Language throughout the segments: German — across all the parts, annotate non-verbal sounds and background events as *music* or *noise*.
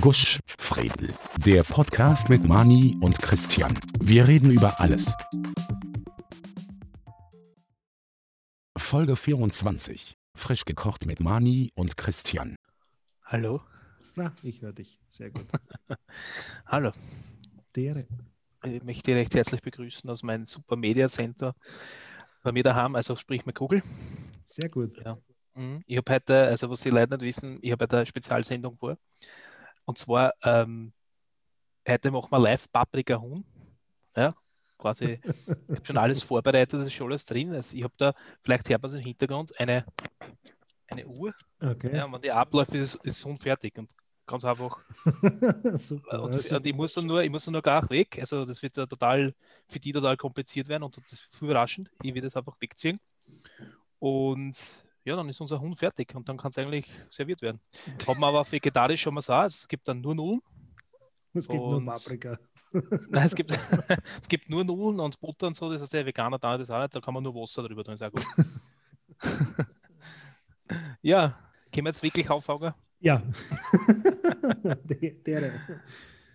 Gusch, Fredel. Der Podcast mit Mani und Christian. Wir reden über alles. Folge 24. Frisch gekocht mit Mani und Christian. Hallo. Na, ich höre dich. Sehr gut. *laughs* Hallo. Dere. Ich möchte dich recht herzlich begrüßen aus meinem Super Media Center bei mir daheim, also sprich mit Kugel. Sehr gut. Ja. Mhm. Ich habe heute, also was die Leute nicht wissen, ich habe heute eine Spezialsendung vor. Und zwar, ähm, heute machen wir live Paprika Huhn. Ja, quasi, ich habe schon alles *laughs* vorbereitet, das ist schon alles drin. Also ich habe da, vielleicht hört man es im Hintergrund, eine, eine Uhr. Okay. Ja, wenn die abläuft, ist, ist Huhn fertig. Und ganz einfach. *laughs* Super. Und, Also, und ich muss dann nur, ich muss dann nur gar weg. Also das wird ja total für die total kompliziert werden und das ist überraschend. Ich werde das einfach wegziehen. Und ja, dann ist unser Hund fertig und dann kann es eigentlich serviert werden. Haben wir aber vegetarisch schon mal so, es gibt dann nur Nudeln. es gibt nur Paprika. *laughs* Nein, es gibt, *laughs* es gibt nur Nudeln und Butter und so, das heißt, der Veganer da das auch nicht, da kann man nur Wasser drüber tun, ist auch gut. *laughs* ja, können wir jetzt wirklich aufhaugen? Ja. De- Dere.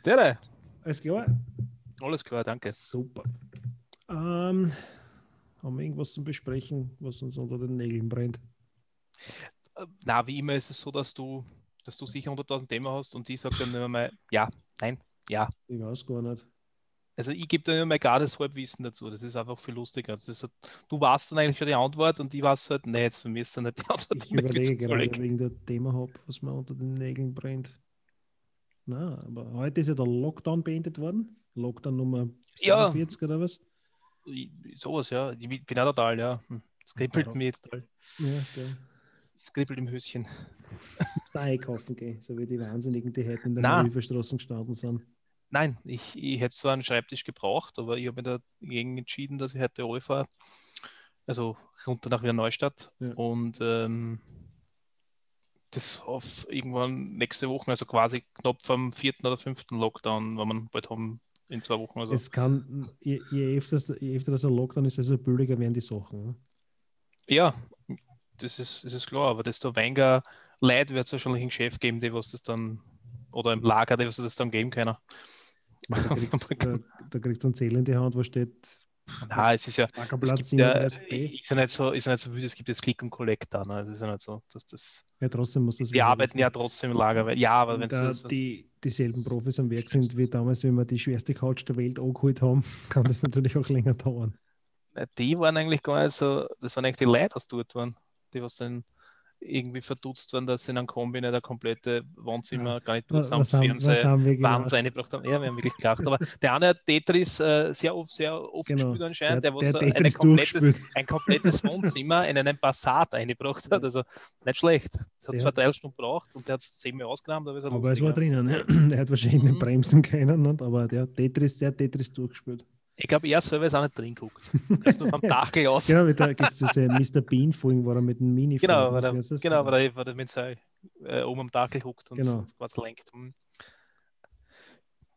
Dere, Alles klar? alles klar, danke. Super. Ähm, haben wir irgendwas zum Besprechen, was uns unter den Nägeln brennt? Na, wie immer ist es so, dass du, dass du sicher 100.000 Themen hast und ich sage dann immer mal, ja, nein, ja. Ich weiß gar nicht. Also ich gebe dann immer mal gar das Halbwissen dazu. Das ist einfach viel lustiger. Das ist halt, du weißt dann eigentlich schon die Antwort und ich weiß halt, nee, jetzt für mich ist dann nicht die Antwort. Ich *laughs* geht's überlege gerade, völlig. ich irgendein Thema habe, was mir unter den Nägeln brennt. Na, aber heute ist ja der Lockdown beendet worden. Lockdown Nummer Ja. 47 oder was? Ich- Sowas, ja. Ich bin auch total, ja. Hm. Es kribbelt Ja. mir total. Ja, der. Es kribbelt im Höschen. da einkaufen gehen, so wie die Wahnsinnigen, die heute in der Na. Hilfestraßen gestanden sind. Nein, ich, ich hätte zwar einen Schreibtisch gebraucht, aber ich habe mich dagegen entschieden, dass ich heute fahre. Also runter nach Wiener Neustadt. Ja. Und ähm, das auf irgendwann nächste Woche, also quasi knapp vom vierten oder fünften Lockdown, wenn man bald haben in zwei Wochen. Also. Es kann, je, je, öfters, je öfter das ein Lockdown ist, desto billiger werden die Sachen. Ne? Ja, das ist, das ist klar, aber desto weniger Leid wird es wahrscheinlich im Geschäft geben, die was das dann, oder im Lager, die was das dann geben können. Da *laughs* kriegst, da, da kriegst du einen Zähler in die Hand, wo steht Na, es ist ja, es gibt ja, 37b. ist ja nicht so, ist ja nicht so wild, es gibt jetzt Click und Collect da, ne? Es ist ja nicht so, dass das, Ja, trotzdem muss das wir arbeiten ja trotzdem im Lager, ja, aber wenn es, die, dieselben Profis am Werk sind wie damals, wenn wir die schwerste Couch der Welt angeholt haben, *laughs* kann das natürlich auch länger dauern. die waren eigentlich gar nicht so, das waren eigentlich die Leute, was dort waren, die was dann irgendwie verdutzt waren, dass sie in einem Kombi nicht ein komplette Wohnzimmer gar nicht Was, dort was, haben, was Fernseher, warm reingebracht haben. Ja, wir haben wirklich gelacht. Aber der eine hat Tetris äh, sehr oft, sehr oft Genau, gespielt anscheinend, der, der, was der eine komplettes, ein komplettes Wohnzimmer in einen Passat eingebracht hat. Also nicht schlecht. Es hat Der- zwei, drei Stunden gebraucht und der hat es zehnmal ausgenommen, aber, er Aber es war drinnen. ne? *clears throat* Er hat wahrscheinlich Mhm. bremsen können, nicht? aber der Tetris, der hat Tetris durchgespielt. Ich glaube, er selber ist auch nicht drin geguckt. Er *laughs* ist nur vom Dachel aus. Genau, da gibt es diese Mr. Bean-Folgen, wo er mit einem mini Genau, weil er, genau, weil er, weil er mit seinem äh, oben am Dachel huckt und Genau. uns quasi lenkt. Hm.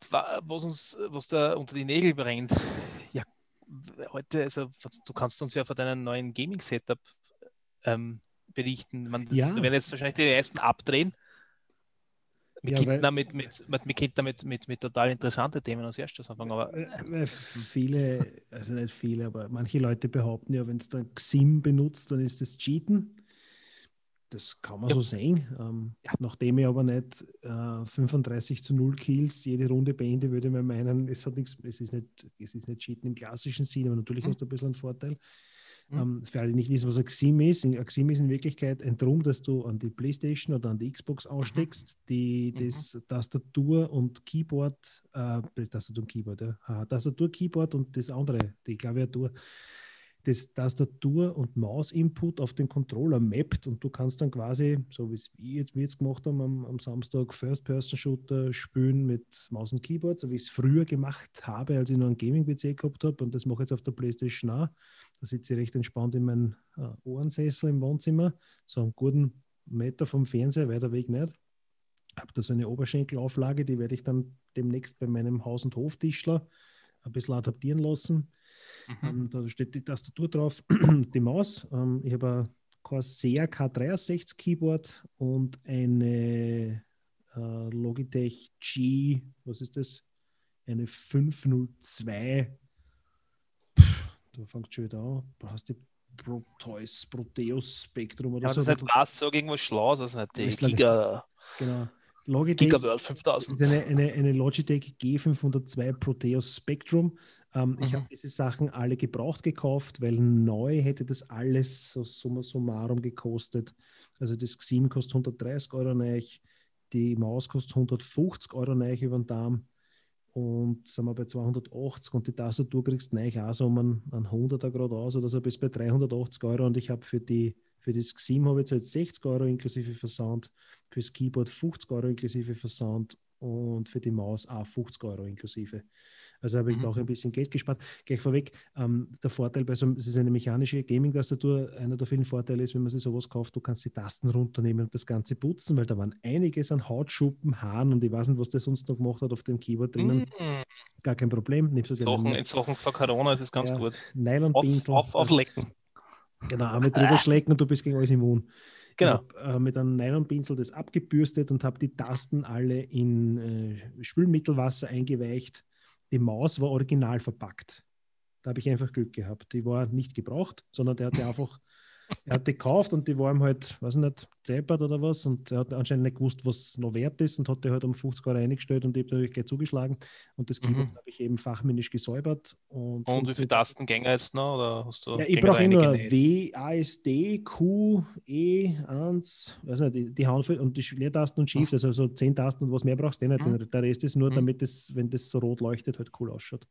Wa- Was uns, was da unter die Nägel brennt, ja, heute, also du kannst uns ja von deinem neuen Gaming-Setup ähm, berichten. Man, das, Ja. Da werden jetzt wahrscheinlich die ersten abdrehen. Wir Ja, könnten damit mit, mit, wir könnten damit mit, mit total interessanten Themen als erstes anfangen, aber weil viele, also nicht viele, aber manche Leute behaupten ja, wenn es dann XIM benutzt, dann ist das Cheaten. Das kann man Ja. so sehen. Ähm, Ja. Nachdem ich aber nicht äh, 35 zu 0 Kills jede Runde beende, würde man meinen, es, hat nichts, es, ist nicht, es ist nicht Cheaten im klassischen Sinn, aber natürlich Mhm. hast du ein bisschen einen Vorteil. Mhm. Ähm, für alle, die nicht wissen, was ein XIM ist, ein XIM ist in Wirklichkeit ein Drum, das du an die Playstation oder an die Xbox aussteckst, die Mhm. das Tastatur und Keyboard, äh, Tastatur und Keyboard, ja, Tastatur, Keyboard und das andere, die Klaviatur, das Tastatur- und Maus-Input auf den Controller mappt und du kannst dann quasi, so wie es jetzt, jetzt gemacht haben am, am Samstag, First-Person-Shooter spielen mit Maus und Keyboard, so wie ich es früher gemacht habe, als ich noch einen Gaming-PC gehabt habe und das mache ich jetzt auf der Playstation auch. Da sitze ich recht entspannt in meinem äh, Ohrensessel im Wohnzimmer, so einen guten Meter vom Fernseher, weiter Weg nicht. Habe da so eine Oberschenkelauflage, die werde ich dann demnächst bei meinem Haus- und Hoftischler ein bisschen adaptieren lassen. Mhm. Ähm, da steht die Tastatur drauf, *clears throat* die Maus. Ähm, ich habe ein Corsair K63 Keyboard und eine äh, Logitech G, was ist das? Eine 502. Pff, da fängt schon wieder an. Du Proteus, Proteus Spectrum oder Ja, so. das ist nicht was, sag irgendwas Schlaues, das ist nicht die Giga, Genau. Logitech Giga World Das 5000. ist eine, eine, eine Logitech G502 Proteus Spectrum. Ähm, Ich Mhm. habe diese Sachen alle gebraucht gekauft, weil neu hätte das alles so summa summarum gekostet. Also das Xim kostet 130 Euro neu, die Maus kostet 150 Euro neu über den Darm und sind wir bei 280 und die Tastatur kriegst du neu auch so um einen, einen 100er gerade aus oder so bis bei 380 Euro und ich habe für die für das Xim habe ich jetzt 60 Euro inklusive Versand, fürs Keyboard 50 Euro inklusive Versand und für die Maus auch 50 Euro inklusive. Also habe ich Mhm. da auch ein bisschen Geld gespart. Gleich vorweg, ähm, der Vorteil bei so einem, es ist eine mechanische Gaming-Tastatur, einer der vielen Vorteile ist, wenn man sich sowas kauft, du kannst die Tasten runternehmen und das Ganze putzen, weil da waren einiges an Hautschuppen, Haaren und ich weiß nicht, was der sonst noch gemacht hat auf dem Keyboard drinnen. Mhm. Gar kein Problem. Nimmst du Sachen, in Sachen von Corona ist es ganz Ja. gut. Auf, Nylonpinsel. auf, auflecken. Genau, einmal drüber *laughs* schlecken und du bist gegen alles immun. Genau. Ich habe äh, mit einem Nylonpinsel das abgebürstet und habe die Tasten alle in äh, Spülmittelwasser eingeweicht. Die Maus war original verpackt. Da habe ich einfach Glück gehabt. Die war nicht gebraucht, sondern der hat die *laughs* einfach, er hat die gekauft und die war ihm halt, weiß ich nicht, zeppert oder was. Und er hat anscheinend nicht gewusst, was noch wert ist und hat die halt um 50 Euro eingestellt und ich habe natürlich gleich zugeschlagen. Und das Keyboard Mhm. habe ich eben fachmännisch gesäubert. Und, Und wie viele funktioniert- Tastengänge jetzt noch? Oder hast du ja, ich Gänge brauche eh nur? W, A, S, D, Q, E, 1, weiß nicht, die, die viel, und die Leertasten und Shift, also so 10 Tasten und was mehr brauchst du nicht. Mhm. Der Rest ist nur, Mhm. damit es, wenn das so rot leuchtet, halt cool ausschaut.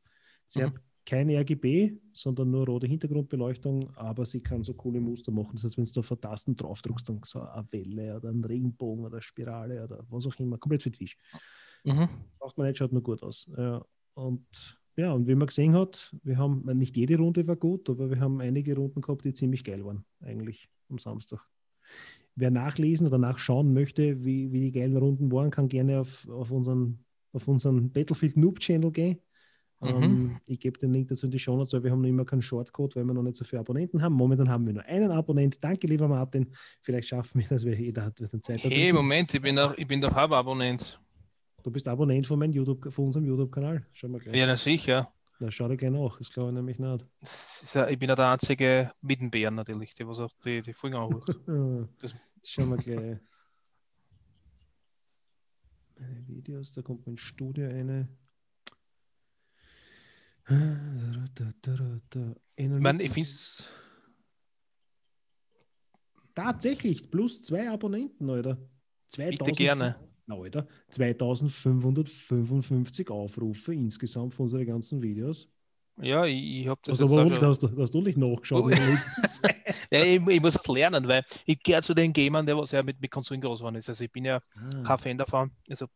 Sie Mhm. Hat keine RGB, sondern nur rote Hintergrundbeleuchtung, aber sie kann so coole Muster machen. Das heißt, wenn du auf eine Tasten draufdrückst, dann so eine Welle oder ein Regenbogen oder eine Spirale oder was auch immer, komplett für die Fisch Mhm. braucht man nicht, schaut nur gut aus. Ja, und ja, und wie man gesehen hat, wir haben, nicht jede Runde war gut, aber wir haben einige Runden gehabt, die ziemlich geil waren, eigentlich am Samstag. Wer nachlesen oder nachschauen möchte, wie, wie die geilen Runden waren, kann gerne auf, auf unseren, auf unseren Battlefield Noob Channel gehen. Mhm. Ähm, ich gebe den Link dazu in die Show Notes, weil wir haben noch immer keinen Shortcode, weil wir noch nicht so viele Abonnenten haben. Momentan haben wir nur einen Abonnent. Danke, lieber Martin. Vielleicht schaffen wir das, weil jeder hat was eine Zeit. hat. Hey, Moment, ich bin doch, ich bin doch Hauptabonnent. Du bist Abonnent von, meinem YouTube, von unserem YouTube-Kanal. Schau mal gleich. Ja, na sicher. Na, schau dir gerne nach, das glaube ich nämlich nicht. Ja, ich bin ja der einzige mit dem Bären natürlich, der was auf die, die Folgen *laughs* Das- Schau mal gleich. Meine Videos, da kommt mein Studio eine. Ich meine, ich find's- Tatsächlich, plus zwei Abonnenten, Alter. 2000, gerne. Na, Alter, 2555 Aufrufe insgesamt für unsere ganzen Videos. Ja, ich, ich habe das Also, aber hast, du, hast du nicht nachgeschaut in der letzten *laughs* Zeit? Ja, ich, ich muss das lernen, weil ich gehöre zu den Gamern, der was ja mit, mit Konsolen groß geworden ist. Also ich bin ja Ah. kein Fan davon. Also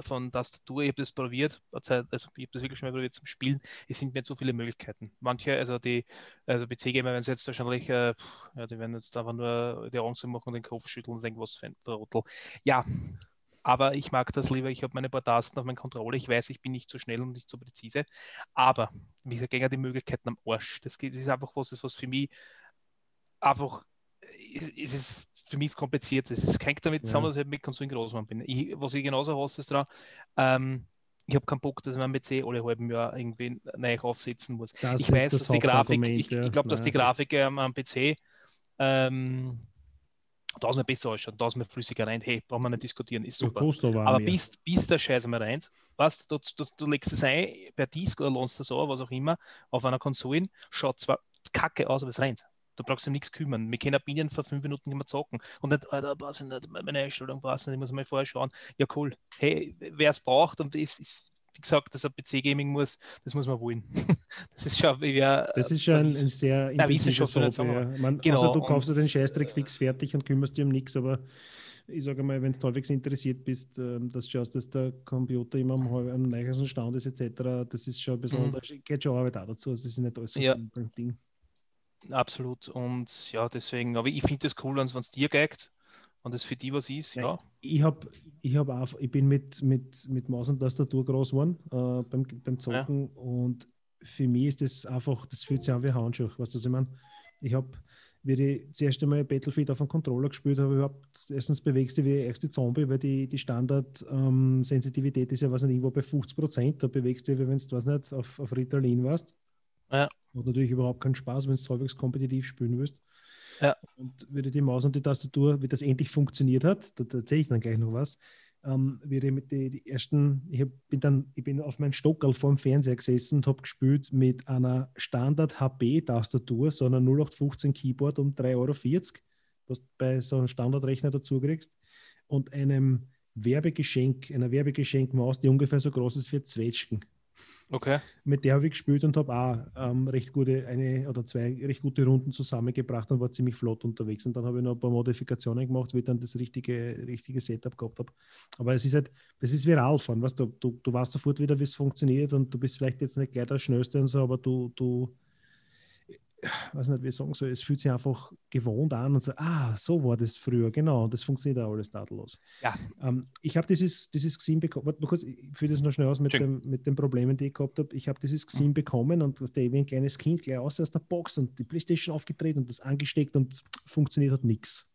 von Tastatur, ich habe das probiert, Zeit- also ich habe das wirklich schon mal probiert zum Spielen. Es sind mir zu viele Möglichkeiten. Manche, also die, also PC-Gamer werden jetzt wahrscheinlich, äh, ja, die werden jetzt einfach nur die Augen zu machen und den Kopf schütteln und denken, was für ein Trottel. Ja, aber ich mag das lieber. Ich habe meine paar Tasten auf meinem Controller. Ich weiß, ich bin nicht so schnell und nicht so präzise. Aber mir gehen die Möglichkeiten am Arsch. Das, ist einfach was, was für mich einfach es es ist für mich kompliziert. Es ist- hängt damit Ja. zusammen, dass ich halt mit Konsolen groß geworden bin. Ich, was ich genauso hasse, ist dran, ähm, ich habe keinen Bock, dass ich mein PC alle halben Jahr irgendwie neu aufsetzen muss. Das ich weiß, das dass die Grafik, ich, ja. ich glaube, dass die. Grafik ähm, am PC ähm, tausendmal besser ausschaut, tausendmal flüssiger rein. Hey, brauchen wir nicht diskutieren, ist Ja, super. aber, Aber bis, bis der Scheiß mal rein, weißt du, du, du legst es ein per Disk oder lohnst das an, was auch immer, auf einer Konsole, schaut zwar kacke aus, aber es rennt. Du brauchst um nichts kümmern. Wir können Bienen vor fünf Minuten immer zocken. Und nicht, Alter, passt nicht, meine Einstellung passt nicht, ich muss mal vorher schauen. Ja, cool. Hey, wer es braucht und ist, ist, wie gesagt, dass er PC-Gaming muss, das muss man wollen. *laughs* das ist schon, wie wir, Das ist schon ein, ein sehr intensives Hobby. oder Ja. Man, Genau, außer du kaufst und- den Scheißdreck fix fertig und kümmerst dich um nichts, aber ich sage mal, wenn du halbwegs interessiert bist, ähm, dass du schaust, dass der Computer immer am, am neuesten Stand ist, etc., das ist schon ein bisschen, Mhm. da geht schon Arbeit auch dazu. Also es ist nicht alles so Ja. simpel Ding. Absolut. Und ja, deswegen, aber ich finde das cool, wenn es dir geigt und es für die was ist, ja. Ich, hab, ich, hab auch, ich bin mit, mit, mit Maus und Tastatur groß geworden äh, beim, beim Zocken und für mich ist das einfach, das fühlt sich an wie Handschuh, weißt du, was ich meine? Ich habe wie ich das erste Mal Battlefield auf dem Controller gespielt habe, überhaupt erstens bewegst du wie der erste Zombie, weil die, die Standard-Sensitivität ähm, ist ja was nicht irgendwo bei 50 Prozent. Da bewegst du dich, wie wenn du was nicht auf, auf Ritalin warst. Ja. Macht natürlich überhaupt keinen Spaß, wenn du halbwegs kompetitiv spielen willst. Ja. Und wie die Maus und die Tastatur, wie das endlich funktioniert hat, da, da erzähle ich dann gleich noch was. Ähm, ich mit die, die ersten, ich hab, bin dann, ich bin auf meinen Stockerl vor dem Fernseher gesessen und habe gespielt mit einer Standard-HP-Tastatur, so einer 0815 Keyboard um 3,40 Euro, was du bei so einem Standardrechner dazu kriegst, und einem Werbegeschenk, einer Werbegeschenkmaus, die ungefähr so groß ist wie Zwetschgen. Okay. Mit der habe ich gespielt und habe auch ähm, recht gute, eine oder zwei recht gute Runden zusammengebracht und war ziemlich flott unterwegs. Und dann habe ich noch ein paar Modifikationen gemacht, wie ich dann das richtige, richtige Setup gehabt habe. Aber es ist halt, das ist wie Radfahren, weißt du, du, du weißt sofort wieder, wie es funktioniert und du bist vielleicht jetzt nicht gleich der Schnellste und so, aber du, du, weiß nicht, wie ich sagen soll, es fühlt sich einfach gewohnt an und so, ah, so war das früher, genau, das funktioniert auch alles tadellos. Ja. Ähm, ich habe dieses, dieses gesehen bekommen, warte, kurz, ich führe das noch schnell aus mit, dem, mit den Problemen, die ich gehabt habe. Ich habe dieses gesehen mhm. bekommen und was der wie ein kleines Kind gleich aus aus der Box und die Playstation aufgedreht und das angesteckt und funktioniert hat nichts.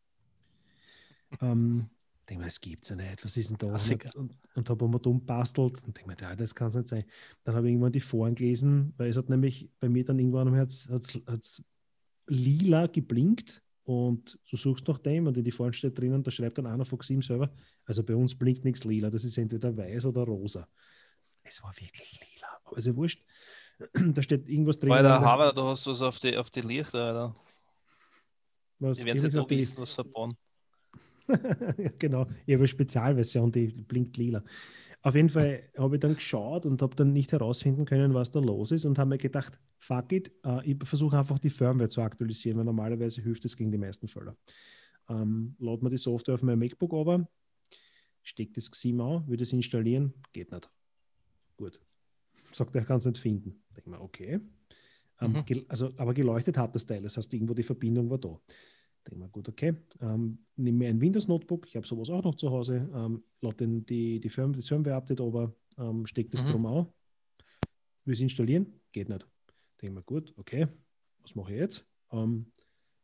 Ähm, denke mir, es gibt es ja nicht, was ist denn da? Und, und, und habe einmal dumm bastelt und denke mir, ja, das kann es nicht sein. Dann habe ich irgendwann die Foren gelesen, weil es hat nämlich bei mir dann irgendwann am Herz hat's, lila geblinkt und du suchst nach dem und in die Foren steht drinnen, da schreibt dann einer von Xim selber, also bei uns blinkt nichts lila, das ist entweder weiß oder rosa. Es war wirklich lila, aber ist ja wurscht. *clears throat* da steht irgendwas drin. Bei der Haver, du hast was auf die, auf die Lichter, oder? Was? Die werden sich da wissen, was verbauen. *laughs* genau, ich habe eine Spezialversion, die blinkt lila. Auf jeden Fall habe ich dann geschaut und habe dann nicht herausfinden können, was da los ist und habe mir gedacht, fuck it, uh, ich versuche einfach die Firmware zu aktualisieren, weil normalerweise hilft es gegen die meisten Fälle. Ähm, lad mir die Software auf mein MacBook aber, steckt das XIM an, würde es installieren, geht nicht. Gut. Sagt er, kann es nicht finden. Denke mir, okay. Ähm, mhm. also, aber geleuchtet hat das Teil, das heißt, irgendwo die Verbindung war da. Denke mal, gut, okay. Ähm, nehme mir ein Windows-Notebook, ich habe sowas auch noch zu Hause, ähm, lade die, die Firm, das Firmware-Update aber, ähm, stecke das mhm. drum an, will es installieren, geht nicht. Denke mal, gut, okay, was mache ich jetzt? Ähm,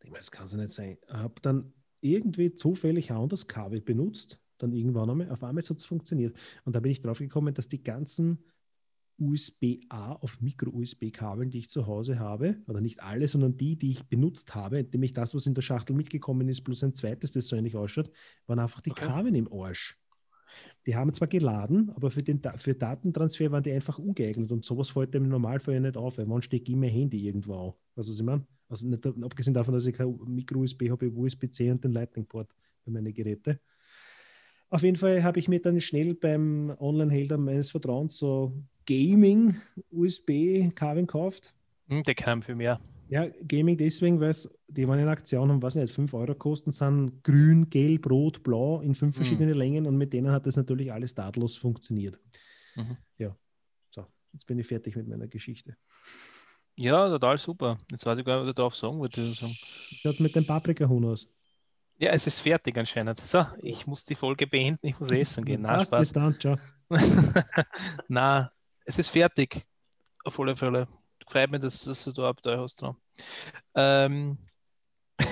denke mal, das kann es ja nicht sein. Habe dann irgendwie zufällig ein anderes Kabel benutzt, dann irgendwann einmal, auf einmal hat es funktioniert. Und da bin ich drauf gekommen, dass die ganzen USB-A auf Micro-USB-Kabeln, die ich zu Hause habe, oder nicht alle, sondern die, die ich benutzt habe, nämlich das, was in der Schachtel mitgekommen ist, plus ein zweites, das so ähnlich ausschaut, waren einfach die okay. Kabel im Arsch. Die haben zwar geladen, aber für, den, für Datentransfer waren die einfach ungeeignet und sowas fällt im Normalfall ja nicht auf, weil man steckt immer Handy irgendwo auf. Also, was ich meine? Also, nicht, abgesehen davon, dass ich kein Micro-USB habe, USB-C und den Lightning-Port für meine Geräte. Auf jeden Fall habe ich mir dann schnell beim Online-Händler meines Vertrauens so Gaming-USB-Kabel gekauft. Hm, der kam für mehr. Ja, Gaming deswegen, weil die waren in Aktion haben, weiß nicht, 5 Euro kosten, sind grün, gelb, rot, blau in fünf hm. verschiedene mhm. Längen und mit denen hat das natürlich alles tadellos funktioniert. Mhm. Ja, so, jetzt bin ich fertig mit meiner Geschichte. Ja, total super. Jetzt weiß ich gar nicht, was ich darauf sagen wollte. Wie schaut es mit dem Paprika-Huhn aus? Ja, es ist fertig anscheinend. So, ich muss die Folge beenden, ich muss essen gehen. Na, Spaß. Bis dann, ciao. *laughs* Na, es ist fertig. Auf alle Fälle. Freut mich, dass, dass du da Abenteuer hast. Ähm, *laughs*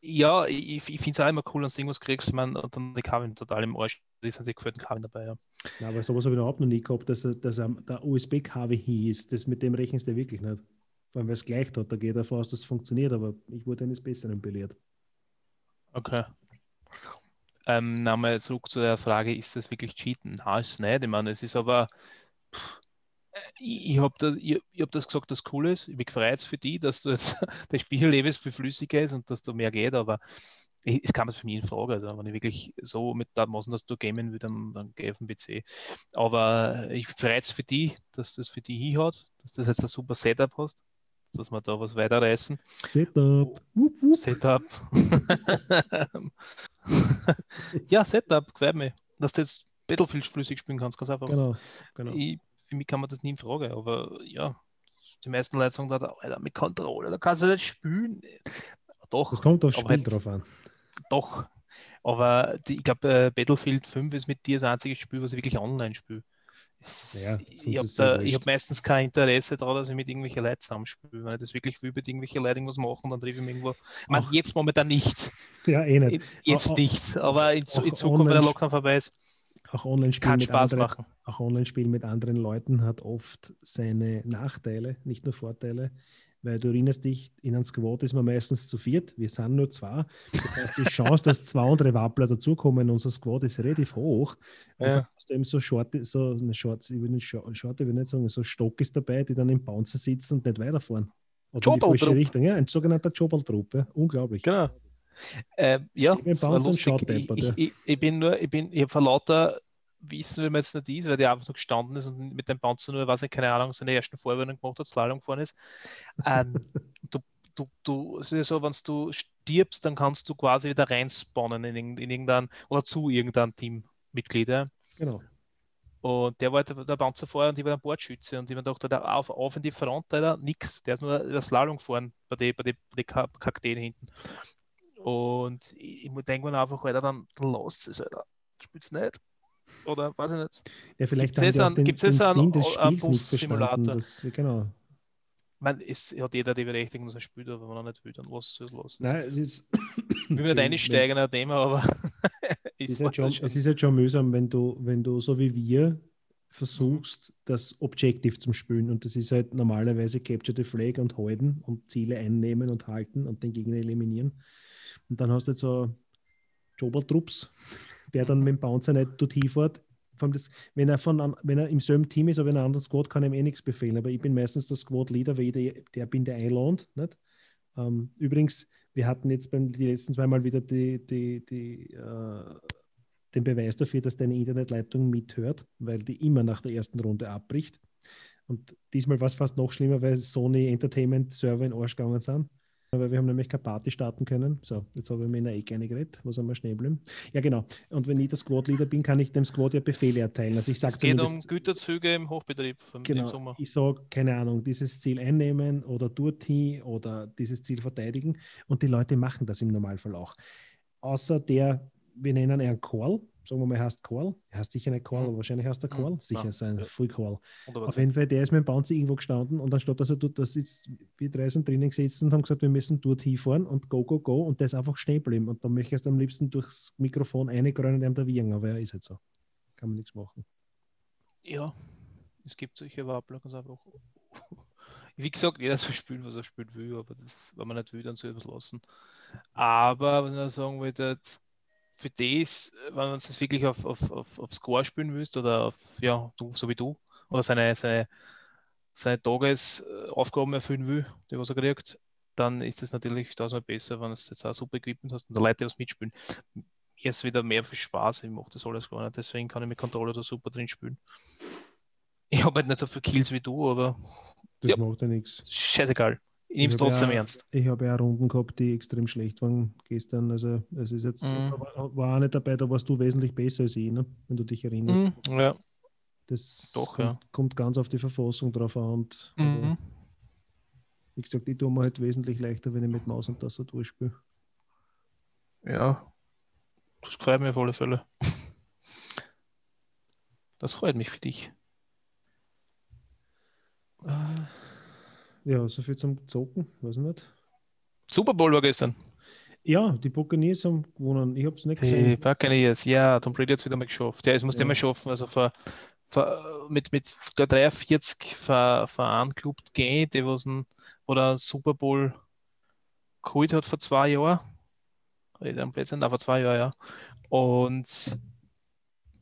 ja, ich, ich finde es auch immer cool, wenn du irgendwas kriegst, man, und dann die Kabel total im Arsch. Die sind die geführten Kabel dabei, ja. ja aber sowas habe ich überhaupt noch nie gehabt, dass, dass der USB-Kabel hieß. Das mit dem rechnest du wirklich nicht. Vor allem, weil es gleich hat, da geht davon aus, dass es funktioniert, aber ich wurde eines Besseren belehrt. Okay. Ähm, nochmal zurück zu der Frage, ist das wirklich Cheaten? Nein, ist nicht. Ich meine, es ist aber, ich, ich habe das, ich, ich hab das gesagt, dass cool ist. Ich bin gefreut für die, dass du jetzt *laughs* das Spiellebens viel flüssiger ist und dass da mehr geht, aber es kam für mich in Frage. Also, wenn ich wirklich so mit da machen, dass du gamen will, dann, dann gehe ich auf den PC. Aber ich freue es für die, dass das für die hier hat, dass du jetzt ein super Setup hast dass wir da was weiterreißen. Setup. Wupp, wupp. Setup. *laughs* ja, Setup, gefällt mir. Dass du jetzt Battlefield flüssig spielen kannst, ganz einfach. Genau, genau. Ich, für mich kann man das nie in Frage, aber ja, die meisten Leute sagen da, Alter, mit Controller, da kannst du nicht spielen. Doch. Das kommt aufs Spiel halt, drauf an. Doch. Aber die, ich glaube, äh, Battlefield 5 ist mit dir das einzige Spiel, was ich wirklich online spiele. Ja, ich habe es ja hab meistens kein Interesse daran, dass ich mit irgendwelchen Leuten zusammenspiele. Wenn ich das wirklich will, mit irgendwelchen Leuten irgendwas machen, dann treffe ich mich irgendwo. Ich meine, jetzt momentan nicht. Ja, eh nicht. Jetzt Auch- nicht. Aber in, in Zukunft, wenn der Lockdown vorbei ist, Auch Online-Spielen kann mit, anderen- auch Online-Spielen mit anderen Leuten hat oft seine Nachteile, nicht nur Vorteile. Weil du erinnerst dich, in einem Squad ist man meistens zu viert, wir sind nur zwei. Das heißt, die Chance, dass zwei andere Wappler dazukommen in unser Squad ist relativ hoch. Und Ja. dann hast du eben so Short, so eine Short, ich will nicht Short, ich will nicht sagen, so Stock ist dabei, die dann im Bouncer sitzen und nicht weiterfahren. Oder in die falsche. Richtung. Ja, ein sogenannter Jobaltrupp. Ja. Unglaublich. Genau. Äh, ja. ich, ich, ich bin nur, ich bin, ich habe vor lauter Wissen, wie man jetzt nicht ist, weil der einfach nur gestanden ist und mit dem Bouncer nur, weiß ich, keine Ahnung, seine ersten Vorwürfe gemacht hat, Slalom gefahren ist. Ähm, *laughs* du, du, du, es ist so, wenn du stirbst, dann kannst du quasi wieder reinspawnen in, in irgendein oder zu irgendeinem Teammitglied. Ja. Genau. Und der war halt der Bouncer vorher und ich war der Bordschütze und ich mir dachte, da auf, auf in die Front, Alter, nix. Der ist nur der Slalom gefahren bei den bei die, bei die Kakteen hinten. Und ich, ich denke mir einfach, Alter, dann, dann lasst es, Alter. Spielt's nicht. Oder weiß ich nicht. Ja, vielleicht jetzt die auch den, einen- gibt's den jetzt einen- einen. Bus-Simulator? Genau. Ich meine, es hat jeder die Berechtigung, dass er spielt, aber wenn er nicht will, dann lass es lassen. Nein, es ist. Ich will nicht *coughs* einsteigen in ein Thema, aber *laughs* Es ist, halt schon, schon- es ist halt schon mühsam, wenn du, wenn du so wie wir versuchst, das Objective zum Spielen. Und das ist halt normalerweise Capture the Flag und halten und Ziele einnehmen und halten und den Gegner eliminieren. Und dann hast du halt so Jobaltrupps, der dann mit dem Bouncer nicht dort hinfährt. Vor Das, wenn, er von, wenn er im selben Team ist, aber in einem anderen Squad, kann ihm eh nichts befehlen. Aber ich bin meistens der Squad-Leader, weil ich der, der bin, der einlohnt. Nicht? Ähm, übrigens, wir hatten jetzt beim die letzten zweimal wieder die, die, die, äh, den Beweis dafür, dass deine Internetleitung mithört, weil die immer nach der ersten Runde abbricht. Und diesmal war es fast noch schlimmer, weil Sony Entertainment Server in Arsch gegangen sind. Weil wir haben nämlich keine Party starten können. So, jetzt habe ich mir in der Ecke eingeredet. Muss einmal schnell bleiben. Ja, genau. Und wenn ich der Squad-Leader bin, kann ich dem Squad ja Befehle erteilen. Also ich sage es geht um Güterzüge im Hochbetrieb vom, im Genau. Sommer. Ich sage, keine Ahnung, dieses Ziel einnehmen oder dort hin oder dieses Ziel verteidigen. Und die Leute machen das im Normalfall auch. Außer der, wir nennen ihn Call, sagen wir mal, heißt Call. Er heißt sicher nicht Call, Mhm. aber wahrscheinlich heißt er Call. Mhm. Sicher Ja. ist ein Ja. Full Call. Wunderbar. Auf jeden Fall, der ist mit dem Bouncer irgendwo gestanden und anstatt dass er dort da sitzt, wir drei sind drinnen gesessen und haben gesagt, wir müssen dort hinfahren und go, go, go und der ist einfach stehen geblieben. Und dann möchte ich es am liebsten durchs Mikrofon reingrennen und ihm da wiegen, aber er ist halt so. Kann man nichts machen. Ja, es gibt solche Wappler ganz einfach. *laughs* Wie gesagt, jeder soll spielen, was er spielen will, aber das, wenn man nicht will, dann soll er es lassen. Aber was ich noch sagen wollte, jetzt, für das, wenn man es wirklich auf, auf, auf, auf Score spielen willst oder auf, ja, du, so wie du, oder seine, seine, seine Tagesaufgaben erfüllen will, die was er kriegt, dann ist es natürlich tausendmal besser, wenn du jetzt auch super Equipment hast und da Leute was mitspielen. Mir ist wieder mehr für Spaß, ich mache das alles gar nicht, deswegen kann ich mit Controller da super drin spielen. Ich habe halt nicht so viele Kills wie du, aber Das Ja. macht ja nichts. scheißegal. Ich nehme es trotzdem ja- ernst. Ich habe ja Runden gehabt, die extrem schlecht waren gestern. Also es ist jetzt, Mhm. war, auch nicht dabei, da warst du wesentlich besser als ich, ne? wenn du dich erinnerst. Mhm, ja. Das Doch, kommt, kommt ganz auf die Verfassung drauf an. Und, Mhm. wie gesagt, ich tue mir halt wesentlich leichter, wenn ich mit Maus und Tastatur spiele. ja. Das freut mich auf alle Fälle. Das freut mich für dich. Ah, Ja, so viel zum Zocken, weiß ich nicht. Super Bowl war gestern. Ja, die Buccaneers haben gewonnen. Ich habe es nicht Die gesehen. Buccaneers, ja, Tom Brady hat es wieder mal geschafft. Ja, es musste Ja. immer schaffen. Also vor, vor, mit, mit der 43 ver, veranklubbt gehen, die was ein, oder Super Bowl geholt hat vor zwei Jahren. Blödsinn, nein, vor zwei Jahren, ja. Und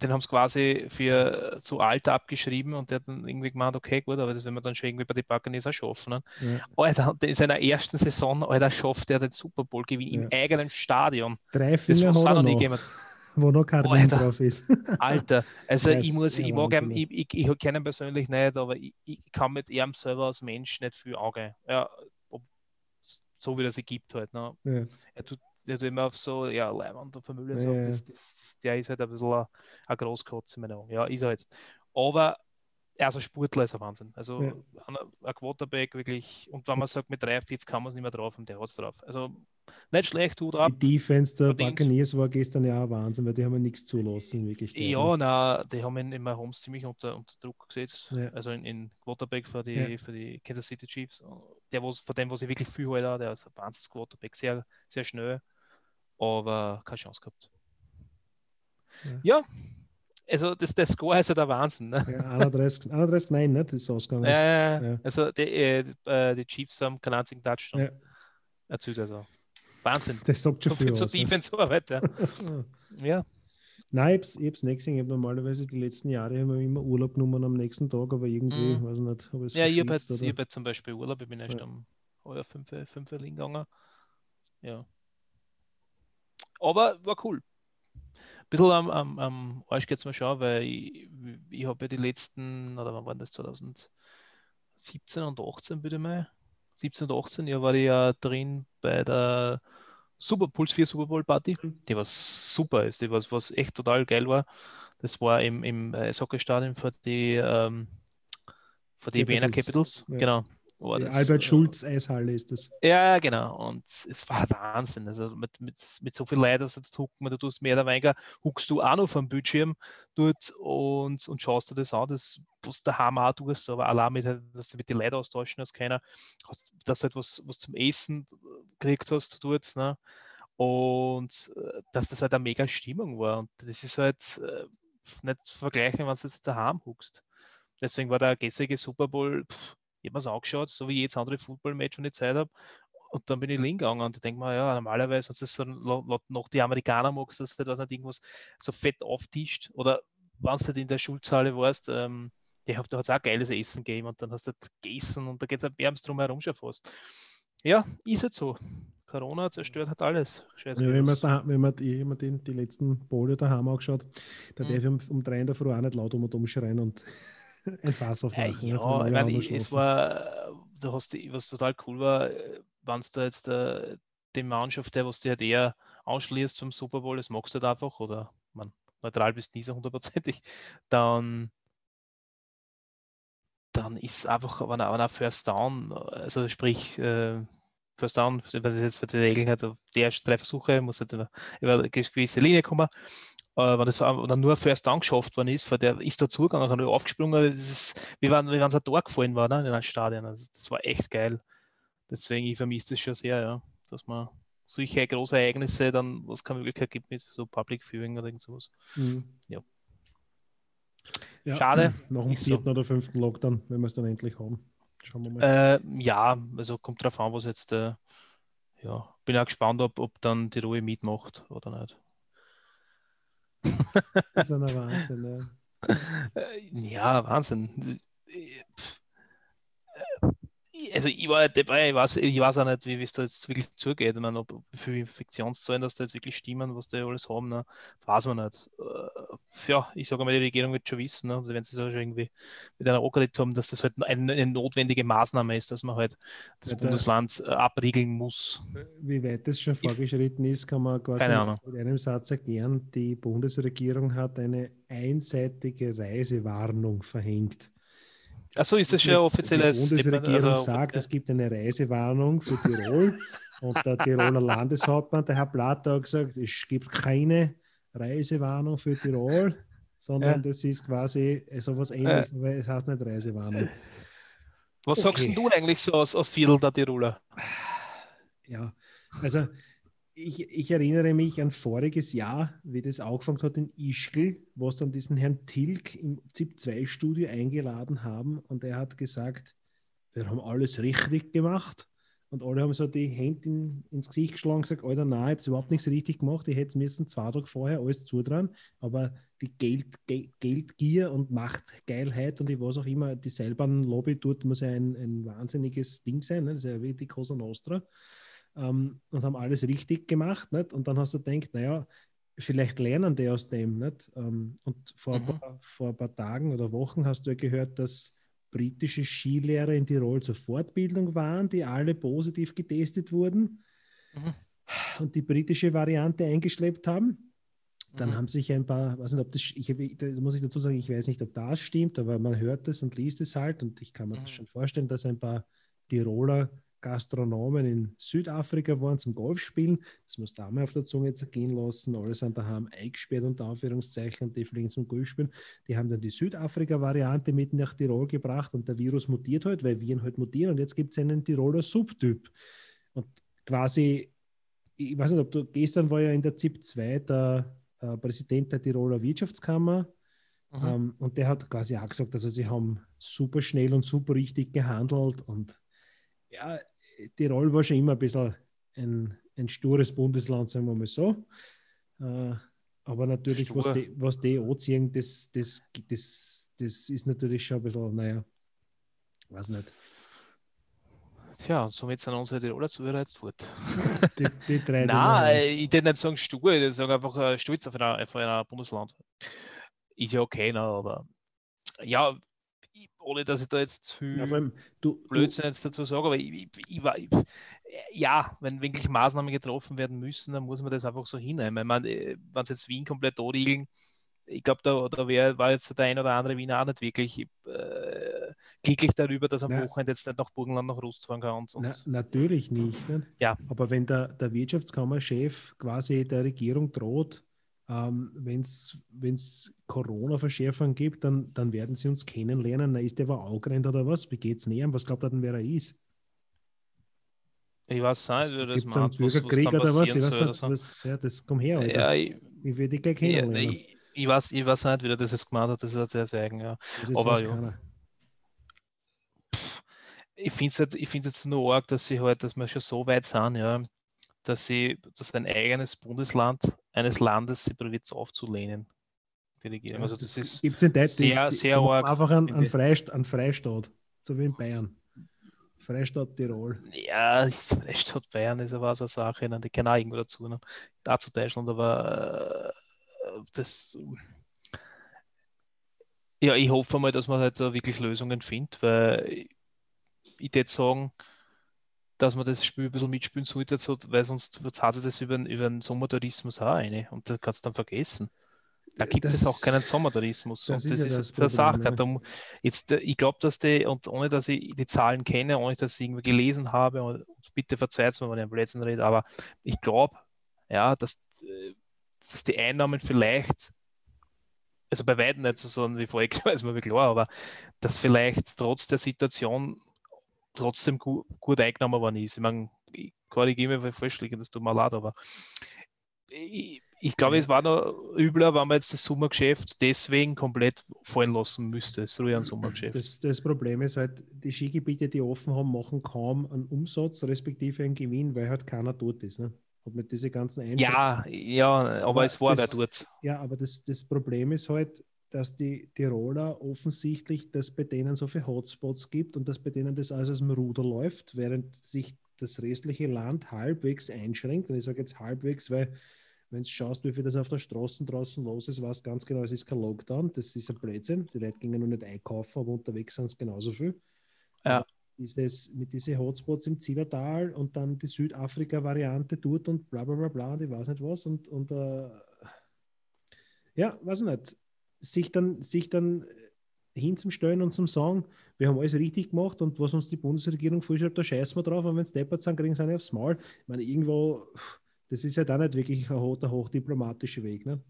den haben sie quasi für zu alt abgeschrieben und der hat dann irgendwie gemeint, okay, gut, aber das werden wir dann schon irgendwie bei den Buccaneers auch schaffen. Ne? Ja. Alter, in seiner ersten Saison, Alter, schafft er den Super Bowl Gewinn im Ja. eigenen Stadion. Drei Das Finger muss es auch noch nie gegeben. *laughs* wo noch kein Ring drauf ist. *laughs* Alter, also Das ich muss, ich mag ihn, ich, ich, ich kenne ihn persönlich nicht, aber ich, ich kann mit ihm selber als Mensch nicht viel Auge. Ja, so wie er sich gibt halt. Ne? Ja. Er tut, tut immer auf so, ja, Leibwand und Familie so. Ja. Das, das, der ist halt ein bisschen ein, ein Großkotz in meinen Augen. Ja, ist er halt. Aber also Sportler ist ein Wahnsinn. Also Ja. ein, ein Quarterback wirklich, und wenn man sagt, mit 43 kann man es nicht mehr drauf und der hat es drauf. Also nicht schlecht, Hut ab. Die Defense der. Buccaneers war gestern ja auch Wahnsinn, weil die haben ja nichts zulassen, wirklich. Ja, na, die haben ihn immer Holmes ziemlich unter, unter Druck gesetzt. Ja. Also in, in Quarterback für die, Ja. für die Kansas City Chiefs. Der, was, von dem, was ich wirklich viel halte, der ist ein Wahnsinns Quarterback, sehr, sehr schnell, aber keine Chance gehabt. Ja, also das, der Score ist ja der Wahnsinn. Ne? Ja, 31, 31 nein, ne? Das ist ausgegangen. Ja, Ja. Also die, äh, die, äh, die Chiefs haben keinen einzigen Touchdown Ja. erzielt. Also Wahnsinn. Das sagt schon So viel viel zur aus. ne? Defense-Arbeit. Ja. *laughs* ja. Nein, ich hab's nicht gesehen. Ich normalerweise die letzten Jahre haben wir immer Urlaub genommen am nächsten Tag, aber irgendwie, Mhm. weiß ich nicht, habe ich es Ja, ich habe jetzt, hab jetzt zum Beispiel Urlaub, ich bin erst Ja. am heuer fünf, fünf liegen gegangen. Ja. Aber war cool. Ein bisschen am, am, am Arsch geht's mir schon, weil ich, ich habe ja die letzten, oder wann waren das, 2017 und 18 bitte mal. 17 und 18, ja, war ich ja drin bei der Super Puls 4 Super Bowl Party, die was super ist, die was, was echt total geil war. Das war im, im äh, Eishockeystadion für die, ähm, für die Vienna Capitals, Capitals, ja. genau. War das, Albert äh, Schulz Eishalle ist das. ja, genau. Und es war Wahnsinn. Also mit, mit, mit so viel Leuten, dass du dort hucken, du tust mehr oder weniger, huckst du auch noch vom Bildschirm dort und, und schaust dir das an, das, was der Hammer auch tust, aber allein mit, dass du mit den Leuten austauschen als keiner, hast- dass du etwas was zum Essen gekriegt hast dort, ne? Und äh, dass das halt eine mega Stimmung war. Und das ist halt äh, nicht zu vergleichen, wenn du jetzt daheim huckst. Deswegen war der gestrige Super Bowl, pff, ich habe mir es angeschaut, so wie jedes andere Football-Match, wenn ich Zeit habe. Und dann bin ich liegen gegangen und ich denke mir, ja, normalerweise, wenn du das so noch die Amerikaner magst, dass du halt, was nicht irgendwas so fett auftischt. Oder wenn du halt in der Schulzahle warst, ähm, die hat, da hat es auch geiles Essen gegeben und dann hast du halt gegessen und da geht es halt wärmst drum herum schon fast. Ja, ist halt so. Corona zerstört hat alles. Ja, wenn, man's daheim, wenn man die, immer den, die letzten Bowle daheim angeschaut, da Mhm. darf ich um, um drei in der Früh auch nicht laut um und um schreien und *laughs* ein Fass Äh, ja, ich meine, es war, äh, du hast, was total cool war, wenn du da jetzt äh, die Mannschaft, der was dir halt eher ausschließt vom Super Bowl, das magst du halt einfach, oder? Man, neutral bist nie so hundertprozentig, dann, dann ist einfach, wenn er, wenn er First Down, also sprich, äh, First Down, was ist jetzt für die Regeln hat, die ersten drei Versuche, muss halt über, über eine gewisse Linie kommen. Äh, wenn das wenn nur First Down geschafft worden ist, weil der ist da zugegangen, also aufgesprungen, das ist, wie wenn, wie es ein Tor gefallen war ne, in einem Stadion. Also das war echt geil. Deswegen, ich vermisse das schon sehr, ja, dass man solche große Ereignisse dann, was keine Möglichkeit gibt mit so Public Viewing oder irgend sowas. Mhm. Ja. Ja, Schade. *clears throat* Nach dem Ist so. vierten oder fünften Lockdown, wenn wir es dann endlich haben. Schauen wir mal. Äh, ja, also kommt drauf an, was jetzt, äh, ja, bin auch gespannt, ob, ob dann die Ruhe mitmacht oder nicht. Das ist ein Wahnsinn. Ja. Äh, Ja, Wahnsinn. Also ich war dabei, ich weiß, ich weiß auch nicht, wie es da jetzt wirklich zugeht. Ich meine, ob, wie viele Infektionszahlen das da jetzt wirklich stimmen, was die alles haben, ne? das weiß man nicht. Äh, Ja, ich sage mal, die Regierung wird schon wissen, ne? wenn sie das schon irgendwie mit einer angeredet haben, dass das halt eine, eine notwendige Maßnahme ist, dass man halt das Ja, Bundesland äh, abriegeln muss. Wie weit das schon vorgeschritten ist, kann man quasi mit einem Satz erklären. Die Bundesregierung hat eine einseitige Reisewarnung verhängt. Achso, ist das schon ein offizielles Die Bundesregierung? Also, sagt, es gibt eine Reisewarnung für Tirol und der Tiroler Landeshauptmann, der Herr Blatt, hat gesagt, es gibt keine Reisewarnung für Tirol, sondern Ja. das ist quasi so was ähnliches, aber es heißt nicht Reisewarnung. Was sagst Okay. denn du eigentlich so aus, aus Viertel der Tiroler? Ja, also ich, ich erinnere mich an voriges Jahr, wie das angefangen hat in Ischgl, wo es dann diesen Herrn Tilg im ZIP-2-Studio eingeladen haben und er hat gesagt, wir haben alles richtig gemacht. Und alle haben so die Hände in, ins Gesicht geschlagen und gesagt, Alter, nein, ich habe überhaupt nichts richtig gemacht. Ich hätte es müssen zwei Tage vorher alles zutrauen. Aber die Geld, Ge Geldgier und Machtgeilheit und ich was auch immer, die Seilbahn Lobby dort muss ja ein, ein wahnsinniges Ding sein. Ne? Das ist ja wie die Cosa Nostra ähm, und haben alles richtig gemacht. Nicht? Und dann hast du gedacht, naja, vielleicht lernen die aus dem. Nicht? Ähm, und vor, ein Mhm. paar, vor ein paar Tagen oder Wochen hast du ja gehört, dass britische Skilehrer in Tirol zur Fortbildung waren, die alle positiv getestet wurden Mhm. und die britische Variante eingeschleppt haben. dann Mhm. haben sich ein paar, weiß nicht, ob das, ich, da muss ich dazu sagen, ich weiß nicht, ob das stimmt, aber man hört es und liest es halt und ich kann mir das Mhm. schon vorstellen, dass ein paar Tiroler Gastronomen in Südafrika waren zum Golfspielen. Das muss da mal auf der Zunge zergehen lassen. Alle sind daheim eingesperrt unter Anführungszeichen und die fliegen zum Golfspielen. Die haben dann die Südafrika-Variante mit nach Tirol gebracht und der Virus mutiert halt, weil Viren halt mutieren und jetzt gibt es einen Tiroler Subtyp. Und quasi, ich weiß nicht, ob du, gestern war ja in der ZIP 2 der äh, Präsident der Tiroler Wirtschaftskammer Mhm. ähm, und der hat quasi auch gesagt, dass sie haben super schnell und super richtig gehandelt und ja, Tirol war schon immer ein bisschen ein, ein stures Bundesland, sagen wir mal so. Äh, aber natürlich, was die, was die anziehen, das, das, das, das ist natürlich schon ein bisschen, naja, weiß nicht. Tja, und somit sind unsere Tiroler Zuhörer jetzt fort. *laughs* Die, die drei, *laughs* Nein, ich würde nicht sagen stur, ich würde sagen einfach äh, stolz auf ein Bundesland. Ist ja okay, ne, aber ja, ich, ohne dass ich da jetzt viel Ja, allem, du, du, Blödsinn jetzt dazu sage, aber ich, ich, war- ja, wenn wirklich Maßnahmen getroffen werden müssen, dann muss man das einfach so hinnehmen. Ich meine, äh, wenn sie jetzt Wien komplett anriegeln, ich glaube, da, da wär, war jetzt der ein oder andere Wiener auch nicht wirklich äh, glücklich darüber, dass am Na. Wochenende jetzt nicht nach Burgenland nach Rust fahren kann. Und, und Na, natürlich nicht. Ne? Ja. Aber wenn der, der Wirtschaftskammerchef quasi der Regierung droht, ähm, wenn es Corona-Verschärfungen gibt, dann, dann werden sie uns kennenlernen. Na, ist der war angerannt oder was? Wie geht's näher? Was glaubt er denn, wer er ist? ich weiß nicht, wie das Gibt es einen was, was Bürgerkrieg dann oder was? Ich weiß nicht, was ja, das komm her. Alter. Ja, ich, Ich will dich gleich ja, kennenlernen. ich, ich, weiß, ich weiß nicht, wie er das jetzt gemeint hat, das ist halt sehr, sehr eigen, ja. das aber ja. keiner. ich finde es halt, ich jetzt nur arg, dass sie halt, dass wir schon so weit sind, ja, dass sie, dass ein eigenes Bundesland eines Landes sie probiert aufzulehnen. Die Regierung. Also das ist gibt es in Deutschland sehr, die- sehr arg. einfach einen, in einen, Freist, einen Freistaat, so wie in Bayern. Freistaat Tirol. ja, Freistaat Bayern ist aber so eine Sache, ne, die kann auch irgendwo dazu, ne? Da zu Deutschland, aber äh, das ja, ich hoffe mal, dass man halt da wirklich Lösungen findet, weil ich, ich würde sagen, dass man das Spiel ein bisschen mitspielen sollte, so, weil sonst zahlt sich das über, den- über den Sommertourismus auch rein und das kannst du dann vergessen. Da gibt es Das- auch keinen Sommertourismus. das und ist das ja ist das eine Sache. ne? Jetzt, äh, ich glaube, dass die, und ohne dass ich die Zahlen kenne, ohne dass ich irgendwie gelesen habe, und bitte verzeiht mir, wenn ich am Blödsinn rede, aber ich glaube, ja, dass, äh, dass die Einnahmen vielleicht, also bei weitem nicht so sind wie vorher, *laughs* ist mir klar, aber dass vielleicht trotz der Situation trotzdem gut, gut eingenommen worden ist. Ich meine, ich wenn ich falsch liege, das tut mir leid, aber ich, ich glaube, es war noch übler, wenn man jetzt das Sommergeschäft deswegen komplett fallen lassen müsste. Ruhig ein Sommergeschäft. Das, das Problem ist halt, die Skigebiete, die offen haben, machen kaum einen Umsatz, respektive einen Gewinn, weil halt keiner dort ist. Ne? Und mit diese ganzen Einschränkungen. ja, ja, aber, Aber es war wer das- dort. Ja, aber das, das Problem ist halt, dass die Tiroler offensichtlich, dass bei denen so viele Hotspots gibt und dass bei denen das alles aus dem Ruder läuft, während sich das restliche Land halbwegs einschränkt. Und ich sage jetzt halbwegs, weil wenn du schaust, wie viel das auf der Straße draußen los ist, weißt ganz genau, es ist kein Lockdown, das ist ein Blödsinn. Die Leute gingen noch nicht einkaufen, aber unterwegs sind es genauso viel. Ja. Dieses, mit diesen Hotspots im Zillertal und dann die Südafrika-Variante dort und bla bla bla bla und ich weiß nicht was und, und äh, ja, weiß ich nicht, sich dann, sich dann hinzustellen und zum sagen, wir haben alles richtig gemacht und was uns die Bundesregierung vorschreibt, da scheißen wir drauf und wenn es deppert sind, kriegen sie eine aufs Maul. Ich meine, irgendwo, das ist halt auch nicht wirklich ein ho- der hochdiplomatische Weg. Ne?